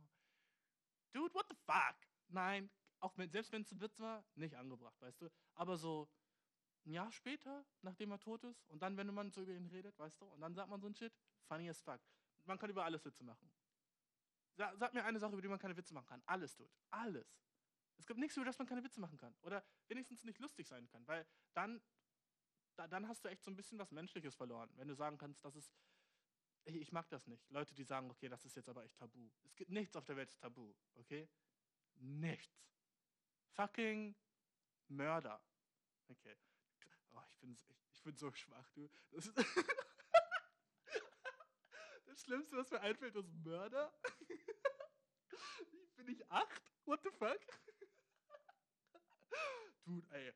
Dude, what the fuck? Nein, auch wenn, selbst wenn es ein Witz war, nicht angebracht, weißt du. Aber so ein Jahr später, nachdem er tot ist, und dann, wenn man so über ihn redet, weißt du, und dann sagt man so ein Shit, funny as fuck. Man kann über alles Witze machen. Sag, sag mir eine Sache, über die man keine Witze machen kann. Alles, Dude. Alles. Es gibt nichts, über das man keine Witze machen kann. Oder wenigstens nicht lustig sein kann. Weil dann, da, dann hast du echt so ein bisschen was Menschliches verloren. Wenn du sagen kannst, das ist, ich mag das nicht. Leute, die sagen, okay, das ist jetzt aber echt tabu. Es gibt nichts auf der Welt tabu, okay? Nichts. Fucking Mörder. Okay. Oh, ich bin, ich, ich bin so schwach, du. Das, ist <laughs> das Schlimmste, was mir einfällt, ist Mörder. <laughs> bin ich acht? What the fuck? <laughs> Dude, ey.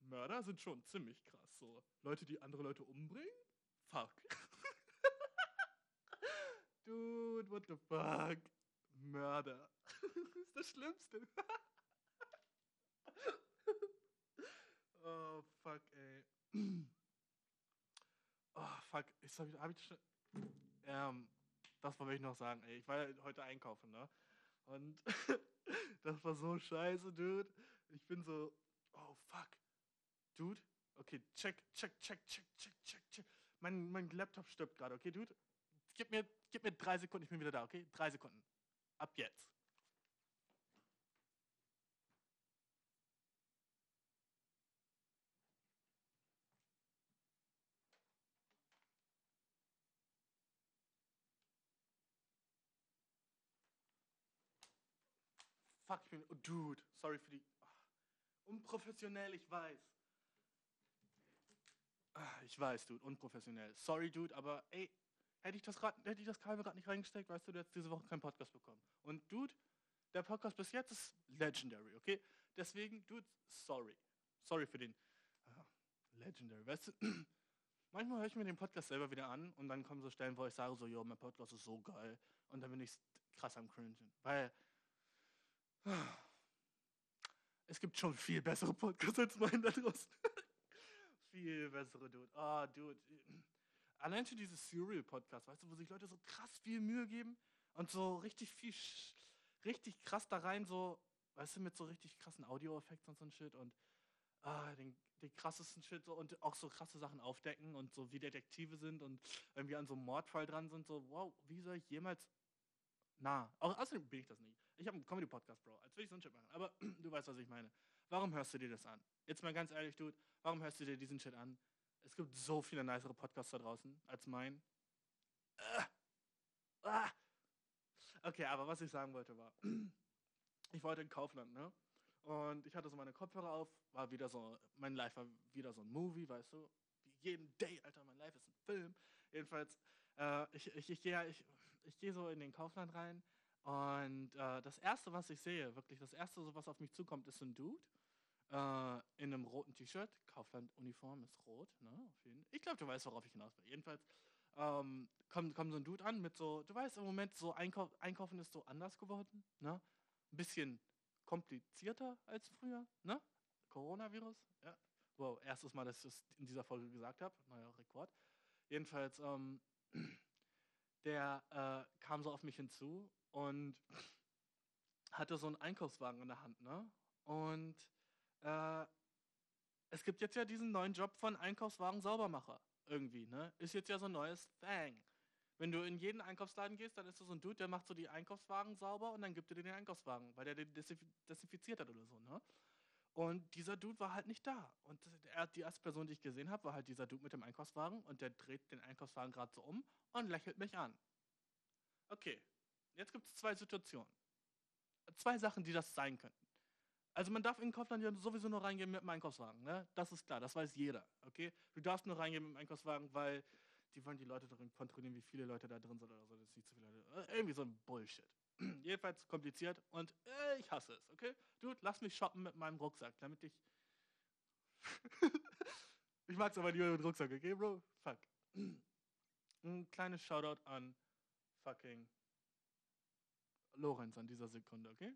Mörder sind schon ziemlich krass. So. Leute, die andere Leute umbringen? Fuck. Dude, what the fuck? Mörder. <laughs> das ist das Schlimmste. <laughs> oh, fuck, ey. <clears throat> Oh, fuck. Jetzt hab ich, hab ich schon... Ähm, das wollte ich noch sagen, ey. Ich war ja heute einkaufen, ne? Und <laughs> das war so scheiße, Dude. Ich bin so, oh, fuck. Dude, okay, check, check, check, check, check, check, check. Mein, mein Laptop stirbt gerade, okay, Dude? Gib mir, gib mir drei Sekunden, ich bin wieder da, okay? Drei Sekunden. Ab jetzt. Fuck, ich bin, oh, Dude, sorry für die, oh, unprofessionell, ich weiß. Ah, ich weiß, Dude, unprofessionell. Sorry, Dude, aber ey, hätte ich das, grad, das Kabel gerade nicht reingesteckt, weißt du, du hättest diese Woche keinen Podcast bekommen. Und Dude, der Podcast bis jetzt ist legendary, okay? Deswegen, Dude, sorry. Sorry für den uh, legendary, weißt du? <clears throat> Manchmal höre ich mir den Podcast selber wieder an und dann kommen so Stellen, wo ich sage so, jo, mein Podcast ist so geil. Und dann bin ich krass am cringen. Weil <sighs> es gibt schon viel bessere Podcasts als meinen da draußen. <laughs> viel bessere, Dude. Ah, oh, Dude. Allein schon dieses Serial-Podcast, weißt du, wo sich Leute so krass viel Mühe geben und so richtig viel, richtig krass da rein, so, weißt du, mit so richtig krassen Audio-Effekten und so ein Shit und ah, den, den krassesten Shit so, und auch so krasse Sachen aufdecken und so wie Detektive sind und irgendwie an so einem Mordfall dran sind, so, wow, wie soll ich jemals na, auch außerdem bin ich das nicht. Ich habe einen Comedy-Podcast, Bro, als würde ich so einen Shit machen. Aber <clears throat> du weißt, was ich meine. Warum hörst du dir das an? Jetzt mal ganz ehrlich, Dude, warum hörst du dir diesen Shit an? Es gibt so viele nicere Podcasts da draußen als mein. Äh. Ah. Okay, aber was ich sagen wollte war, ich wollte in Kaufland, ne? Und ich hatte so meine Kopfhörer auf, war wieder so, mein Life war wieder so ein Movie, weißt du? Wie jeden Day, Alter, mein Life ist ein Film. Jedenfalls, äh, ich, ich, ich gehe ich, ich gehe so in den Kaufland rein und äh, das Erste, was ich sehe, wirklich das Erste, was auf mich zukommt, ist ein Dude äh, in einem roten T-Shirt. Kaufland-Uniform ist rot. Ne? Ich glaube, du weißt, worauf ich hinaus will. Jedenfalls ähm, kommt, kommt so ein Dude an mit so, du weißt, im Moment so Einkauf, Einkaufen ist so anders geworden. Ne? Ein bisschen komplizierter als früher. Ne? Coronavirus. Ja. Wow, erstes Mal, dass ich das in dieser Folge gesagt habe. Neuer Rekord. Jedenfalls, ähm, <clears throat> der äh, kam so auf mich hinzu und <clears throat> hatte so einen Einkaufswagen in der Hand, ne? Und äh, es gibt jetzt ja diesen neuen Job von Einkaufswagen Saubermacher irgendwie, ne? Ist jetzt ja so ein neues Thing. Wenn du in jeden Einkaufsladen gehst, dann ist da so ein Dude, der macht so die Einkaufswagen sauber und dann gibt er dir den Einkaufswagen, weil der den desinfiziert hat oder so, ne? Und dieser Dude war halt nicht da. Und er, die erste Person, die ich gesehen habe, war halt dieser Dude mit dem Einkaufswagen und der dreht den Einkaufswagen gerade so um und lächelt mich an. Okay, jetzt gibt es zwei Situationen. Zwei Sachen, die das sein könnten. Also man darf in Kaufland ja sowieso nur reingehen mit dem Einkaufswagen. Ne? Das ist klar, das weiß jeder. Okay? Du darfst nur reingehen mit dem Einkaufswagen, weil die wollen die Leute darin kontrollieren, wie viele Leute da drin sind oder so. Das ist nicht zu viele Leute. Irgendwie so ein Bullshit. <clears throat> Jedenfalls kompliziert und äh, ich hasse es, okay? Dude, lass mich shoppen mit meinem Rucksack, damit ich. <laughs> ich mag es aber lieber mit Rucksack, okay, Bro? Fuck. <clears throat> Ein kleines Shoutout an fucking Lorenz an dieser Sekunde, okay?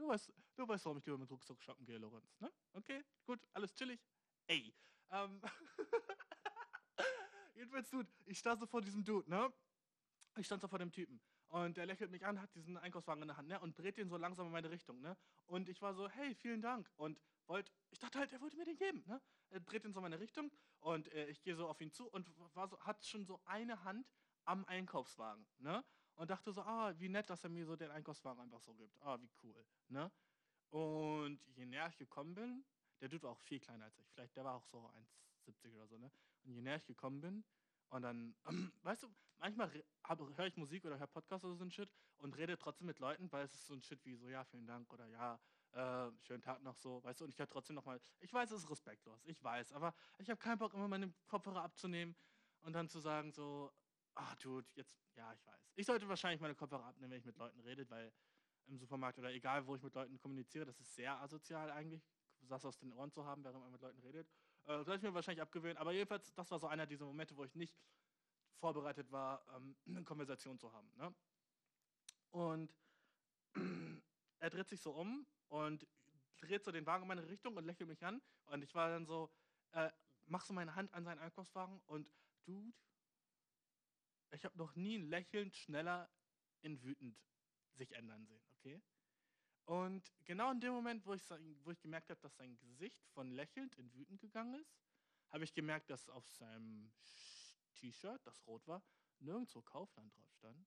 Du weißt, du weißt, warum ich lieber mit Rucksack shoppen gehe, Lorenz, ne? Okay, gut, alles chillig. Ey. Ähm <laughs> Jedenfalls, Dude, ich stand so vor diesem Dude, ne? Ich stand so vor dem Typen. Und der lächelt mich an, hat diesen Einkaufswagen in der Hand, ne? Und dreht den so langsam in meine Richtung, ne? Und ich war so, hey, vielen Dank. Und wollte, ich dachte halt, er wollte mir den geben, ne? Er dreht den so in meine Richtung und äh, ich gehe so auf ihn zu und war so, hat schon so eine Hand am Einkaufswagen, ne? Und dachte so, ah, wie nett, dass er mir so den Einkaufswagen einfach so gibt. Ah, wie cool, ne? Und je näher ich gekommen bin, der Dude war auch viel kleiner als ich. Vielleicht, der war auch so 1,70 oder so, ne? Und je näher ich gekommen bin, und dann, <clears throat> weißt du, manchmal höre ich Musik oder höre Podcasts oder so ein Shit und rede trotzdem mit Leuten, weil es ist so ein Shit wie so, ja, vielen Dank oder ja, äh, schönen Tag noch so, weißt du, und ich höre trotzdem nochmal, ich weiß, es ist respektlos, ich weiß, aber ich habe keinen Bock, immer meine Kopfhörer abzunehmen und dann zu sagen so, ah, Dude, jetzt, ja, ich weiß. Ich sollte wahrscheinlich meine Kopfhörer abnehmen, wenn ich mit Leuten rede, weil im Supermarkt oder egal, wo ich mit Leuten kommuniziere, das ist sehr asozial eigentlich, das aus den Ohren zu haben, während man mit Leuten redet. Äh, soll ich mir wahrscheinlich abgewöhnen. Aber jedenfalls, das war so einer dieser Momente, wo ich nicht vorbereitet war, ähm, eine Konversation zu haben. Ne? Und <clears throat> er dreht sich so um und dreht so den Wagen in meine Richtung und lächelt mich an. Und ich war dann so, äh, mach so meine Hand an seinen Einkaufswagen und Dude, ich habe noch nie ein Lächeln schneller in wütend sich ändern sehen, okay? Und genau in dem Moment, wo ich, wo ich gemerkt habe, dass sein Gesicht von lächelnd in wütend gegangen ist, habe ich gemerkt, dass auf seinem T-Shirt, das rot war, nirgendwo Kaufland drauf stand.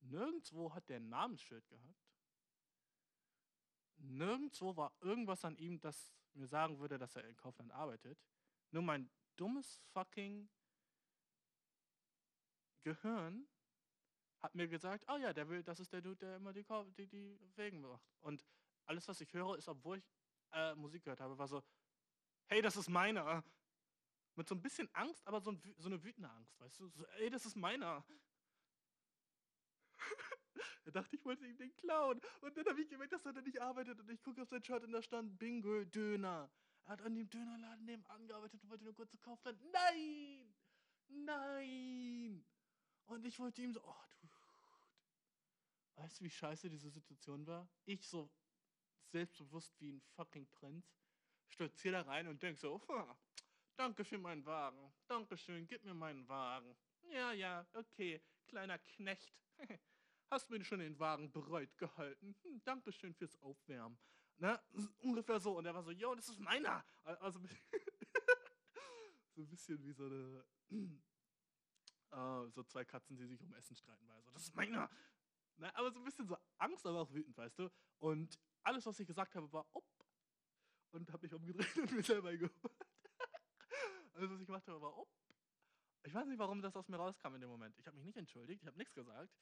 Nirgendwo hat der ein Namensschild gehabt. Nirgendwo war irgendwas an ihm, das mir sagen würde, dass er in Kaufland arbeitet. Nur mein dummes fucking Gehirn hat mir gesagt, oh ja, der will, das ist der Dude, der immer die, die, die Wegen macht. Und alles, was ich höre, ist, obwohl ich äh, Musik gehört habe, war so, hey, das ist meiner. Mit so ein bisschen Angst, aber so, ein, so eine wütende Angst, weißt du? So, ey, das ist meiner. <laughs> er dachte, ich wollte ihm den klauen. Und dann habe ich gemerkt, dass er nicht arbeitet. Und ich gucke auf sein Shirt und da stand Bingo Döner. Er hat an dem Dönerladen nebenan gearbeitet und wollte nur kurz zu Kaufland. Nein! Nein! Und ich wollte ihm so, oh du, weißt du, wie scheiße diese Situation war? Ich so selbstbewusst wie ein fucking Prinz, stolzier da rein und denk so, danke für meinen Wagen, danke schön, gib mir meinen Wagen. Ja, ja, okay, kleiner Knecht. <laughs> Hast mir schon den Wagen bereut gehalten. Hm, Dankeschön fürs Aufwärmen. Ne? Ungefähr so. Und er war so, yo, das ist meiner. Also <laughs> so ein bisschen wie so eine so zwei Katzen, die sich um Essen streiten, weil so, das ist meiner. Na, aber so ein bisschen so Angst, aber auch wütend, weißt du. Und alles, was ich gesagt habe, war op. Und habe mich umgedreht und mir selber geholt. <laughs> alles, was ich gemacht habe, war op. Ich weiß nicht, warum das aus mir rauskam in dem Moment. Ich habe mich nicht entschuldigt, ich habe nichts gesagt.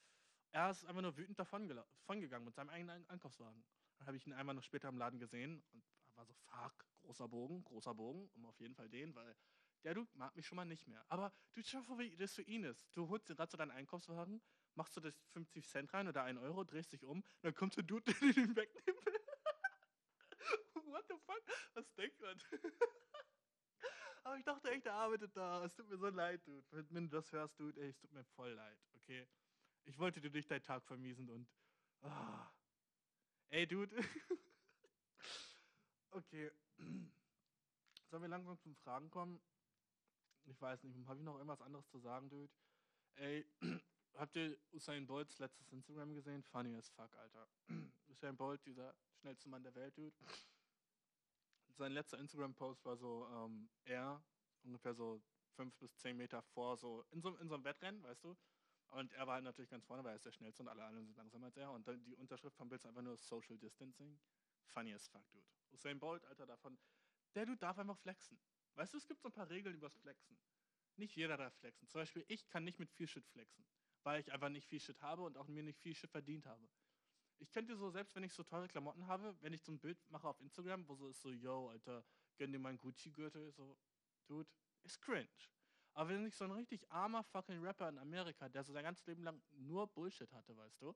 Er ist einfach nur wütend davon, davon gegangen mit seinem eigenen Einkaufswagen. Dann habe ich ihn einmal noch später im Laden gesehen und war so, fuck, großer Bogen, großer Bogen, um auf jeden Fall den, weil der du mag mich schon mal nicht mehr. Aber du schau, wie das für ihn ist. Du holst dir gerade so deinen Einkaufswagen, machst du das 50 Cent rein oder 1 Euro, drehst dich um, dann kommt der Dude, <laughs> der den wegnehmen. <laughs> What the fuck? Was denkt man? <laughs> Aber ich dachte echt, er arbeitet da. Es tut mir so leid, Dude. Wenn du das hörst, Dude, ey, es tut mir voll leid, okay? Ich wollte dir durch deinen Tag vermiesen und... Oh. Ey, Dude. okay. <clears throat> Sollen wir langsam zum Fragen kommen? Ich weiß nicht, habe ich noch irgendwas anderes zu sagen, Dude? Ey, <clears throat> habt ihr Usain Bolts letztes Instagram gesehen? Funny as fuck, Alter. <clears throat> Usain Bolt, dieser schnellste Mann der Welt, Dude. Sein letzter Instagram-Post war so, ähm, er ungefähr so fünf bis zehn Meter vor, so in so, in so einem Wettrennen, weißt du? Und er war halt natürlich ganz vorne, weil er ist der schnellste und alle anderen sind langsamer als er. Und dann die Unterschrift vom Bild ist einfach nur Social Distancing. Funny as fuck, Dude. Usain Bolt, Alter, davon, der Dude darf einfach flexen. Weißt du, es gibt so ein paar Regeln übers Flexen. Nicht jeder darf flexen. Zum Beispiel, ich kann nicht mit viel Shit flexen, weil ich einfach nicht viel Shit habe und auch mir nicht viel Shit verdient habe. Ich könnte so, selbst wenn ich so teure Klamotten habe, wenn ich so ein Bild mache auf Instagram, wo so ist so, yo, Alter, gönn dir meinen Gucci-Gürtel, so, Dude, ist cringe. Aber wenn ich so ein richtig armer fucking Rapper in Amerika, der so sein ganzes Leben lang nur Bullshit hatte, weißt du,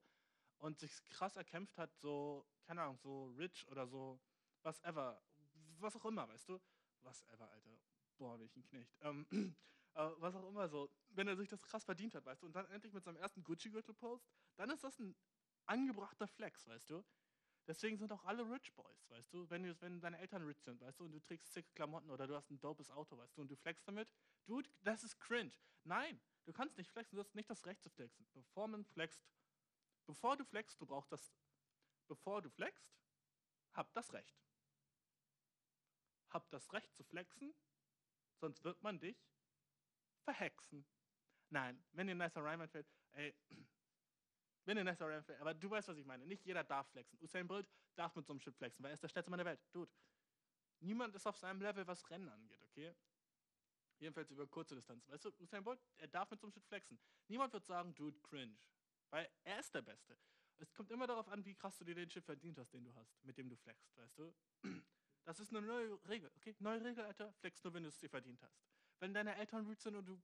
und sich krass erkämpft hat, so, keine Ahnung, so rich oder so, was ever, was auch immer, weißt du, was ever, Alter. Boah, ein Knecht. Ähm, <clears throat> äh, was auch immer so. Wenn er sich das krass verdient hat, weißt du, und dann endlich mit seinem ersten Gucci-Gürtel post, dann ist das ein angebrachter Flex, weißt du. Deswegen sind auch alle Rich Boys, weißt du? Wenn, du, wenn deine Eltern rich sind, weißt du, und du trägst zig Klamotten oder du hast ein dopes Auto, weißt du, und du flexst damit, dude, das ist cringe. Nein, du kannst nicht flexen, du hast nicht das Recht zu flexen. Bevor man flext, bevor du flexst, du brauchst das, bevor du flexst, hab das Recht. Hab das Recht zu flexen, sonst wird man dich verhexen. Nein, wenn dir ein nicer Rhyme einfällt, ey, <clears throat> wenn dir ein nicer Rhyme einfällt, aber du weißt, was ich meine. Nicht jeder darf flexen. Usain Bolt darf mit so einem Shit flexen, weil er ist der schnellste Mann der Welt. Dude, niemand ist auf seinem Level, was Rennen angeht, okay? Jedenfalls über kurze Distanz. Weißt du, Usain Bolt, er darf mit so einem Shit flexen. Niemand wird sagen, dude, cringe. Weil er ist der Beste. Es kommt immer darauf an, wie krass du dir den Shit verdient hast, den du hast, mit dem du flexst, weißt du? <clears throat> Das ist eine neue Regel, okay? Neue Regel, Alter, flex nur, wenn du es dir verdient hast. Wenn deine Eltern rude sind und du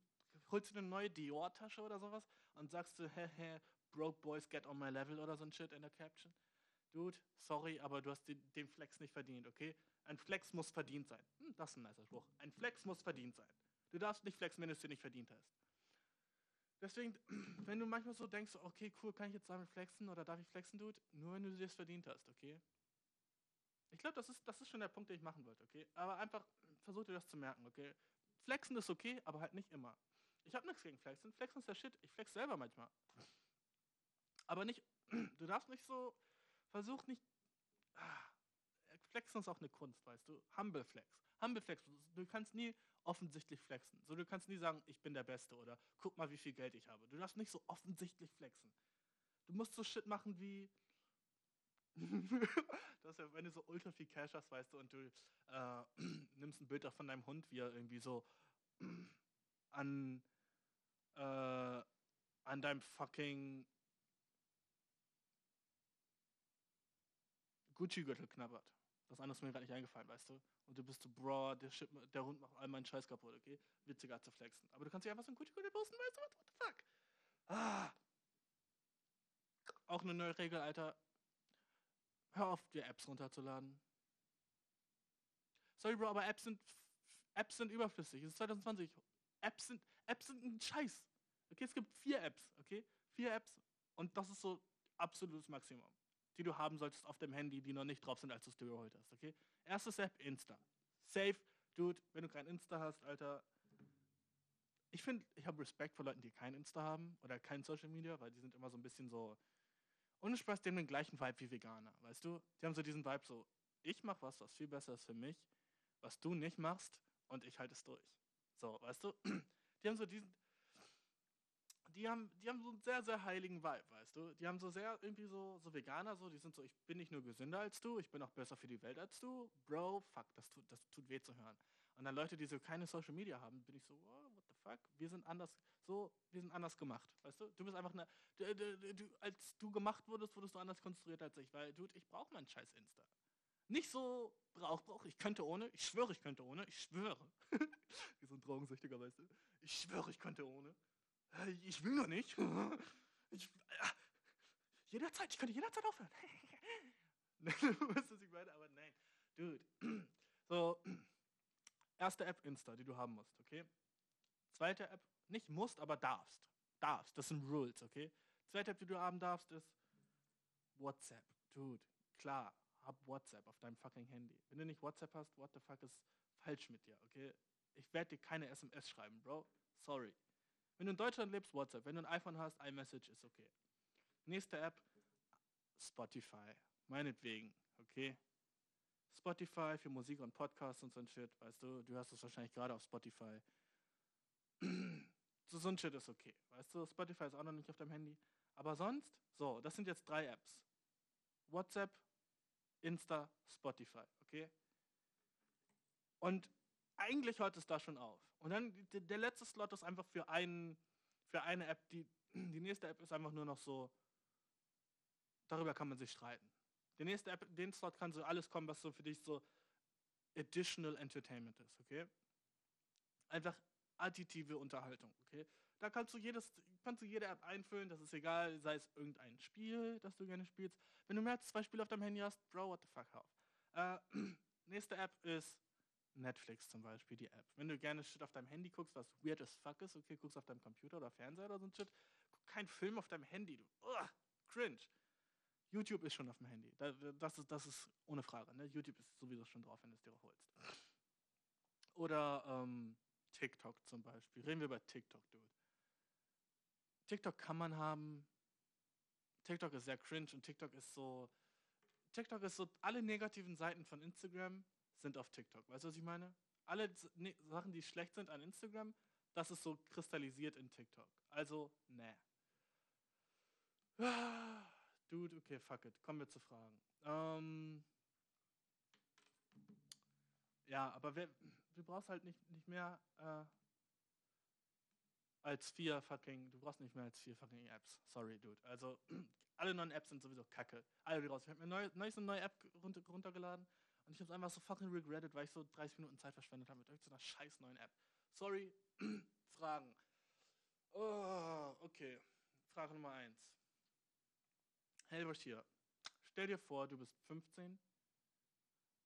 holst dir eine neue Dior-Tasche oder sowas und sagst du, hä, hä, broke boys get on my level oder so ein Shit in der Caption. Dude, sorry, aber du hast den, Flex nicht verdient, okay? Ein Flex muss verdient sein. Hm, das ist ein nicer Spruch. Ein Flex muss verdient sein. Du darfst nicht flexen, wenn du es dir nicht verdient hast. Deswegen, <clears throat> wenn du manchmal so denkst, okay, cool, kann ich jetzt damit flexen oder darf ich flexen, Dude? Nur wenn du dir es verdient hast, okay? Ich glaube, das ist, das ist schon der Punkt, den ich machen wollte, okay? Aber einfach versuch dir das zu merken, okay? Flexen ist okay, aber halt nicht immer. Ich habe nichts gegen Flexen. Flexen ist der Shit. Ich flex selber manchmal. Aber nicht, <clears throat> du darfst nicht so, versuch nicht, ah, Flexen ist auch eine Kunst, weißt du? Humble Flex. Humble Flex. Du kannst nie offensichtlich flexen. So, du kannst nie sagen, ich bin der Beste oder guck mal, wie viel Geld ich habe. Du darfst nicht so offensichtlich flexen. Du musst so Shit machen wie, das ja, wenn du so ultra viel Cash hast, weißt du, und du äh, <clears throat> nimmst ein Bild von deinem Hund, wie er irgendwie so <clears throat> an, äh, an deinem fucking Gucci-Gürtel knabbert. Das andere ist mir gerade nicht eingefallen, weißt du? Und du bist so, bro, der, Shit, der Hund macht all meinen Scheiß kaputt, okay? Witziger zu flexen. Aber du kannst dich einfach so ein Gucci-Gürtel posten, weißt du? What, what the fuck? Ah. Auch eine neue Regel, Alter. Hör auf, dir Apps runterzuladen. Sorry, Bro, aber Apps sind, Apps sind überflüssig. Es ist 2020. Apps sind, Apps sind ein Scheiß. Okay, es gibt vier Apps, okay? Vier Apps. Und das ist so absolutes Maximum, die du haben solltest auf dem Handy, die noch nicht drauf sind, als du es dir geholt hast, okay? Erstes App, Insta. Safe, Dude, wenn du kein Insta hast, Alter. Ich finde, ich habe Respekt vor Leuten, die kein Insta haben oder kein Social Media, weil die sind immer so ein bisschen so, ohne Spaß, die haben den gleichen Vibe wie Veganer, weißt du? Die haben so diesen Vibe so, ich mache was, was viel besser ist für mich, was du nicht machst und ich halte es durch. So, weißt du? <clears throat> Die haben so diesen, die haben, die haben so einen sehr, sehr heiligen Vibe, weißt du? Die haben so sehr irgendwie so, so Veganer, so, die sind so, ich bin nicht nur gesünder als du, ich bin auch besser für die Welt als du. Bro, fuck, das tut, das tut weh zu hören. Und dann Leute, die so keine Social Media haben, bin ich so, oh, fuck? Wir sind anders, so, wir sind anders gemacht, weißt du? Du bist einfach eine, du, du, du, als du gemacht wurdest, wurdest du anders konstruiert als ich, weil, dude, ich brauche meinen scheiß Insta. Nicht so brauch, brauch, ich könnte ohne, ich schwöre, ich könnte ohne, ich schwöre. <laughs> Wie so ein Drogensüchtiger, weißt du? Ich schwöre, ich könnte ohne. Ich will nur nicht. <laughs> Ich, äh, jederzeit, ich könnte jederzeit aufhören. <laughs> du weißt, was ich meine, aber nein. Dude. <clears throat> So, <clears throat> erste App Insta, die du haben musst, okay? Zweite App, nicht musst, aber darfst. Darfst, das sind Rules, okay? Zweite App, die du haben darfst, ist WhatsApp. Dude, klar, hab WhatsApp auf deinem fucking Handy. Wenn du nicht WhatsApp hast, what the fuck ist falsch mit dir, okay? Ich werde dir keine SMS schreiben, Bro. Sorry. Wenn du in Deutschland lebst, WhatsApp. Wenn du ein iPhone hast, iMessage ist okay. Nächste App, Spotify. Meinetwegen, okay? Spotify für Musik und Podcasts und so ein Shit, weißt du, du hast es wahrscheinlich gerade auf Spotify. So, so ein Shit ist okay, weißt du, Spotify ist auch noch nicht auf deinem Handy. Aber sonst, so, das sind jetzt drei Apps. WhatsApp, Insta, Spotify, okay? Und eigentlich hört es da schon auf. Und dann der letzte Slot ist einfach für, einen, für eine App, die, <clears throat> die nächste App ist einfach nur noch so, darüber kann man sich streiten. Die nächste App, den Slot kann so alles kommen, was so für dich so additional Entertainment ist, okay? Einfach additive Unterhaltung, okay? Da kannst du jedes, kannst du jede App einfüllen, das ist egal, sei es irgendein Spiel, das du gerne spielst. Wenn du mehr als zwei Spiele auf deinem Handy hast, bro, what the fuck, auf. Äh, <clears throat> nächste App ist Netflix zum Beispiel, die App. Wenn du gerne Shit auf deinem Handy guckst, was weird as fuck ist, okay, guckst auf deinem Computer oder Fernseher oder so ein Shit, guck keinen Film auf deinem Handy, du. Ugh, cringe. YouTube ist schon auf dem Handy. Das ist, das ist ohne Frage. Ne? YouTube ist sowieso schon drauf, wenn du es dir holst. Oder ähm, TikTok zum Beispiel. Reden wir über TikTok, Dude. TikTok kann man haben. TikTok ist sehr cringe und TikTok ist so. TikTok ist so, alle negativen Seiten von Instagram sind auf TikTok. Weißt du, was ich meine? Alle ne Sachen, die schlecht sind an Instagram, das ist so kristallisiert in TikTok. Also, ne. <sighs> Dude, okay, fuck it. Kommen wir zu Fragen. Ähm ja, aber wer, du brauchst halt nicht, nicht mehr äh, als vier fucking, du brauchst nicht mehr als vier fucking Apps. Sorry, dude. Also, <clears throat> alle neuen Apps sind sowieso kacke. Alle die raus. Ich habe mir neu, eine neue App runter, runtergeladen und ich habe es einfach so fucking regretted, weil ich so 30 Minuten Zeit verschwendet habe mit irgendeiner scheiß neuen App. Sorry, <clears throat> Fragen. Oh, okay. Frage Nummer eins. Helbert hier. Stell dir vor, du bist 15,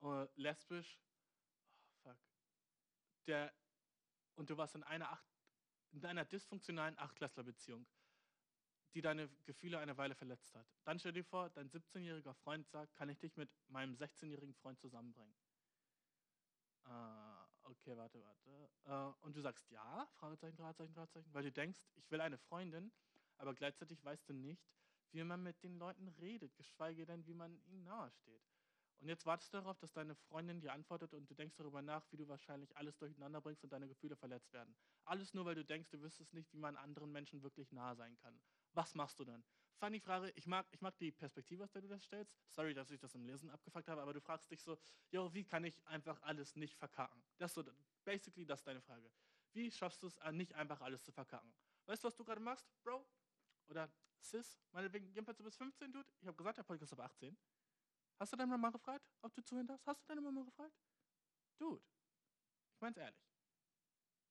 uh, lesbisch, der, und du warst in einer, acht, in einer dysfunktionalen Achtklässlerbeziehung, die deine Gefühle eine Weile verletzt hat. Dann stell dir vor, dein 17-jähriger Freund sagt, kann ich dich mit meinem 16-jährigen Freund zusammenbringen? Uh, okay, warte, warte. Uh, und du sagst ja, Fragezeichen, Fragezeichen, Fragezeichen, weil du denkst, ich will eine Freundin, aber gleichzeitig weißt du nicht, wie man mit den Leuten redet, geschweige denn, wie man ihnen nahesteht. Und jetzt wartest du darauf, dass deine Freundin dir antwortet und du denkst darüber nach, wie du wahrscheinlich alles durcheinander bringst und deine Gefühle verletzt werden. Alles nur, weil du denkst, du wüsstest nicht, wie man anderen Menschen wirklich nah sein kann. Was machst du dann? Funny Frage, ich mag, ich mag die Perspektive, aus der du das stellst. Sorry, dass ich das im Lesen abgefuckt habe, aber du fragst dich so, jo, wie kann ich einfach alles nicht verkacken? Das ist so, basically, das ist deine Frage. Wie schaffst du es, nicht einfach alles zu verkacken? Weißt du, was du gerade machst, Bro? Oder Sis, meinetwegen, jedenfalls du bist 15, Dude. Ich habe gesagt, der Podcast ist ab 18. Hast du deine Mama gefragt, ob du zuhören darfst? Hast du deine Mama gefragt? Dude, ich mein's ehrlich.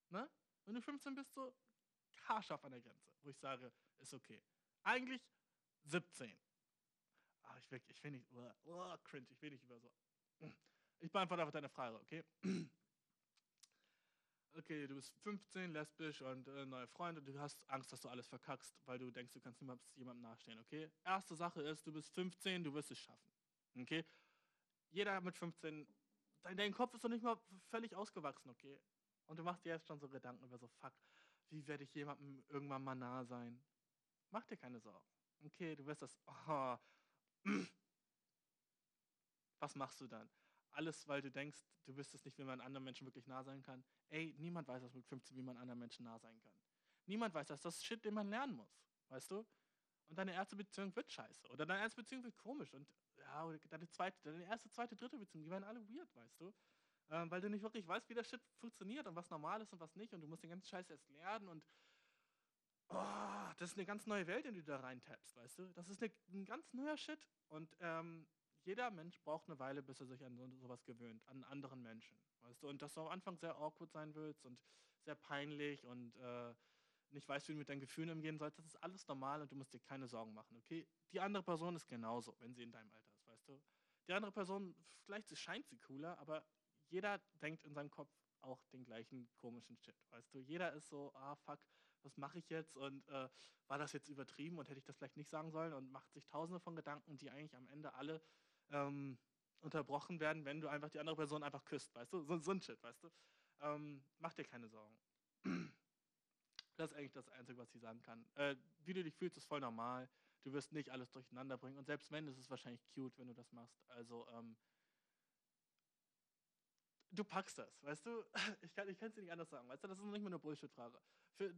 Ne? Wenn du 15 bist, so haarscharf an der Grenze, wo ich sage, ist okay. Eigentlich 17. Ah, ich will, ich will nicht, oh, oh, cringe, ich will nicht über so. Ich beantworte einfach deine Frage, okay? okay, du bist 15, lesbisch und äh, neue Freunde, du hast Angst, dass du alles verkackst, weil du denkst, du kannst niemals jemandem nachstehen, okay? Erste Sache ist, du bist 15, du wirst es schaffen, okay? Jeder mit 15, dein, dein Kopf ist doch nicht mal völlig ausgewachsen, okay? Und du machst dir jetzt schon so Gedanken über so, fuck, wie werde ich jemandem irgendwann mal nah sein? Mach dir keine Sorgen, okay? Du wirst das, oh, was machst du dann? Alles, weil du denkst, du wüsstest nicht, wie man anderen Menschen wirklich nah sein kann. Ey, niemand weiß das mit 15, wie man anderen Menschen nah sein kann. Niemand weiß das. Das ist Shit, den man lernen muss. Weißt du? Und deine erste Beziehung wird scheiße. Oder deine erste Beziehung wird komisch. Und ja, deine zweite, deine erste, zweite, dritte Beziehung, die werden alle weird, weißt du? Ähm, weil du nicht wirklich weißt, wie der Shit funktioniert und was normal ist und was nicht. Und du musst den ganzen Scheiß erst lernen und oh, das ist eine ganz neue Welt, in die du da reintappst, weißt du? Das ist eine, ein ganz neuer Shit. Und ähm, jeder Mensch braucht eine Weile, bis er sich an so, sowas gewöhnt, an anderen Menschen. Weißt du? Und dass du am Anfang sehr awkward sein willst und sehr peinlich und äh, nicht weißt, wie du mit deinen Gefühlen umgehen sollst, das ist alles normal und du musst dir keine Sorgen machen, okay? Die andere Person ist genauso, wenn sie in deinem Alter du? Die andere Person, vielleicht scheint sie cooler, aber jeder denkt in seinem Kopf auch den gleichen komischen Shit, weißt du? Jeder ist so, ah fuck, was mache ich jetzt und äh, war das jetzt übertrieben und hätte ich das vielleicht nicht sagen sollen und macht sich tausende von Gedanken, die eigentlich am Ende alle ähm, unterbrochen werden, wenn du einfach die andere Person einfach küsst, weißt du? So, so ein Shit, weißt du? Ähm, mach dir keine Sorgen. <clears throat> Das ist eigentlich das Einzige, was ich sagen kann. Äh, wie du dich fühlst, ist voll normal. Du wirst nicht alles durcheinander bringen. Und selbst wenn, ist es wahrscheinlich cute, wenn du das machst. Also, ähm, du packst das, weißt du? <laughs> Ich kann es dir nicht anders sagen, weißt du? Das ist nicht mehr eine Bullshit-Frage.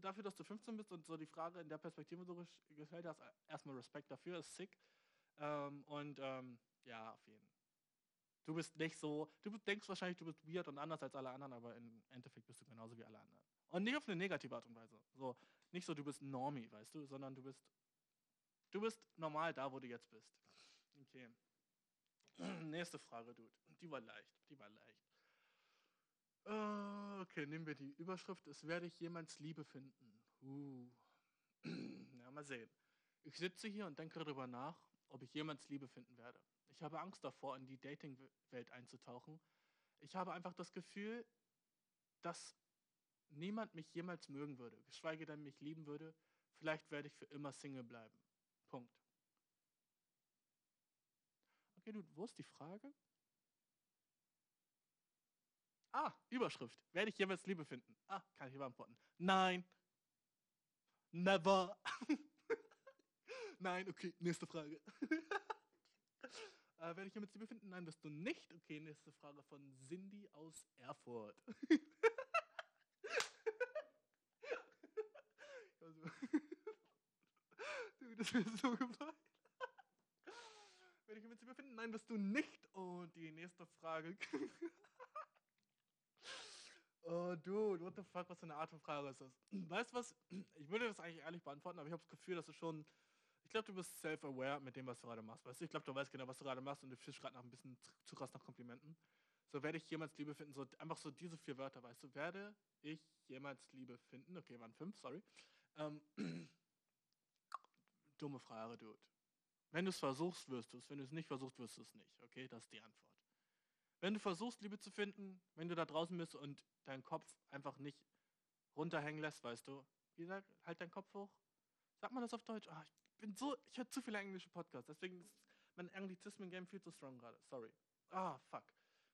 Dafür, dass du 15 bist und so die Frage in der Perspektive so gefällt hast, erstmal Respekt dafür, ist sick. Ähm, und ähm, ja, auf jeden Fall. Du bist nicht so, du denkst wahrscheinlich, du bist weird und anders als alle anderen, aber im Endeffekt bist du genauso wie alle anderen. Und nicht auf eine negative Art und Weise. So, nicht so, du bist Normie, weißt du, sondern du bist, du bist normal da, wo du jetzt bist. Okay. <clears throat> Nächste Frage, Dude. Die war leicht, die war leicht. Uh, okay, nehmen wir die Überschrift. Es werde ich jemals Liebe finden. Uh. <clears throat> ja, mal sehen. Ich sitze hier und denke darüber nach, ob ich jemals Liebe finden werde. Ich habe Angst davor, in die Dating-Welt einzutauchen. Ich habe einfach das Gefühl, dass niemand mich jemals mögen würde, geschweige denn mich lieben würde. Vielleicht werde ich für immer Single bleiben. Punkt. Okay, du, wo ist die Frage? Ah, Überschrift. Werde ich jemals Liebe finden? Ah, kann ich beantworten. Nein. Never. <laughs> Nein, okay, nächste Frage. <laughs> äh, werde ich jemals Liebe finden? Nein, wirst du nicht. Okay, nächste Frage von Cindy aus Erfurt. <laughs> also, das wäre so gemein. Werde ich jemals Liebe finden? Nein, wirst du nicht. Und die nächste Frage. Oh, dude, what the fuck, was für eine Art von Frage ist das? Weißt du was? Ich würde das eigentlich ehrlich beantworten, aber ich habe das Gefühl, dass du schon. Ich glaube, du bist self-aware mit dem, was du gerade machst. Weißt du, ich glaube, du weißt genau, was du gerade machst und du fischst gerade nach ein bisschen zu krass nach Komplimenten. So werde ich jemals Liebe finden. So einfach so diese vier Wörter, weißt du, werde ich jemals Liebe finden. Okay, waren fünf, sorry. Ähm, <clears throat> dumme Frage, dude. Wenn du es versuchst, wirst du es. Wenn du es nicht versuchst, wirst du es nicht. Okay, das ist die Antwort. Wenn du versuchst, Liebe zu finden, wenn du da draußen bist und deinen Kopf einfach nicht runterhängen lässt, weißt du, wie gesagt, halt deinen Kopf hoch. Sag mal das auf Deutsch. Oh, ich bin so, ich höre zu viele englische Podcasts, deswegen ist mein Anglizismen-Game viel zu strong gerade. Sorry. Ah, fuck.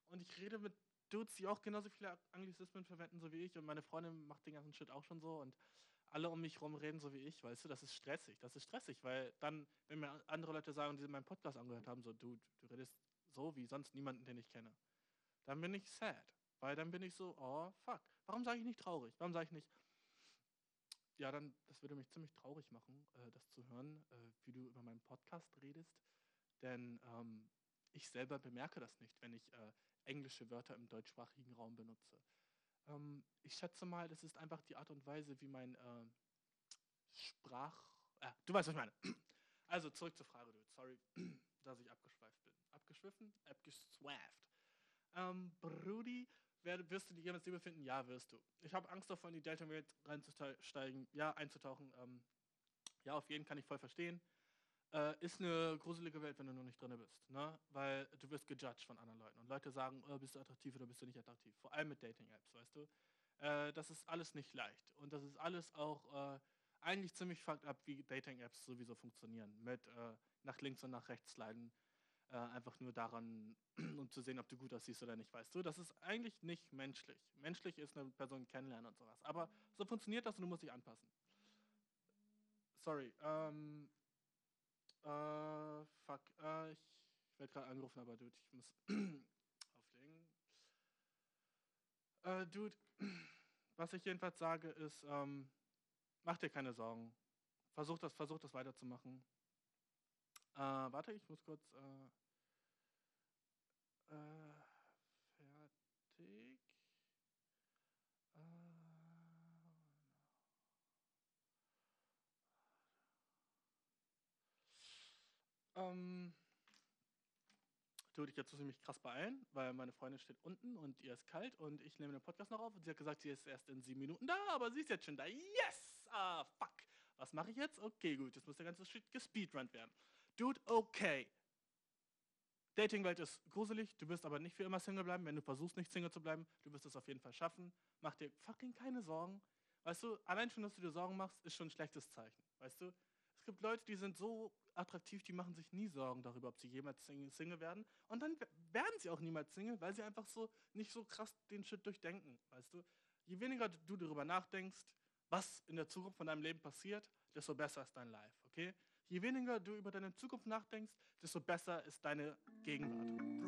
Und ich rede mit Dudes, die auch genauso viele Anglizismen verwenden, so wie ich. Und meine Freundin macht den ganzen Shit auch schon so. Und alle um mich rum reden so wie ich, weißt du, das ist stressig. Das ist stressig, weil dann, wenn mir andere Leute sagen, die meinen Podcast angehört haben, so, du, du redest so wie sonst niemanden, den ich kenne. Dann bin ich sad, weil dann bin ich so, oh fuck, warum sage ich nicht traurig? Warum sage ich nicht, ja, dann, das würde mich ziemlich traurig machen, äh, das zu hören, äh, wie du über meinen Podcast redest. Denn ähm, ich selber bemerke das nicht, wenn ich äh, englische Wörter im deutschsprachigen Raum benutze. Ähm, ich schätze mal, das ist einfach die Art und Weise, wie mein äh, Sprach... Äh, du weißt, was ich meine. <clears throat> Also zurück zur Frage, dude. Sorry, <clears throat> dass ich abgeschweift bin abgeschwiffen, abgeswafft. Ähm, Brudi, wirst du die jemals Liebe finden? Ja, wirst du. Ich habe Angst davon, in die Delta-Welt reinzusteigen, ja, einzutauchen. Ähm, ja, auf jeden kann ich voll verstehen. Äh, ist eine gruselige Welt, wenn du noch nicht drin bist. Ne? Weil du wirst gejudged von anderen Leuten. Und Leute sagen, oh, bist du attraktiv oder bist du nicht attraktiv. Vor allem mit Dating-Apps, weißt du. Äh, das ist alles nicht leicht. Und das ist alles auch äh, eigentlich ziemlich fucked up, wie Dating-Apps sowieso funktionieren. Mit äh, nach links und nach rechts sliden äh, einfach nur daran, <clears throat> um zu sehen, ob du gut aussiehst oder nicht, weißt du. Das ist eigentlich nicht menschlich. Menschlich ist eine Person kennenlernen und sowas. Aber so funktioniert das und du musst dich anpassen. Sorry. Ähm, äh, fuck. Äh, ich, werde gerade angerufen, aber dude, ich muss <clears throat> auflegen. Äh, dude, <clears throat> was ich jedenfalls sage ist, ähm, mach dir keine Sorgen. Versuch das, versuch das weiterzumachen. Äh, warte, ich muss kurz. Äh, äh, fertig. Äh, ähm, Dude, jetzt muss ich mich krass beeilen, weil meine Freundin steht unten und ihr ist kalt und ich nehme den Podcast noch auf und sie hat gesagt, sie ist erst in sieben Minuten da, aber sie ist jetzt schon da. Yes! Ah, fuck. Was mache ich jetzt? Okay, gut, jetzt muss der ganze Shit gespeedrunnt werden. Dude, okay. Datingwelt ist gruselig, du wirst aber nicht für immer Single bleiben. Wenn du versuchst, nicht Single zu bleiben, du wirst es auf jeden Fall schaffen. Mach dir fucking keine Sorgen. Weißt du, allein schon, dass du dir Sorgen machst, ist schon ein schlechtes Zeichen. Weißt du, es gibt Leute, die sind so attraktiv, die machen sich nie Sorgen darüber, ob sie jemals Single werden. Und dann werden sie auch niemals Single, weil sie einfach so nicht so krass den Shit durchdenken. Weißt du, je weniger du darüber nachdenkst, was in der Zukunft von deinem Leben passiert, desto besser ist dein Life, okay? Je weniger du über deine Zukunft nachdenkst, desto besser ist deine Gegenwart.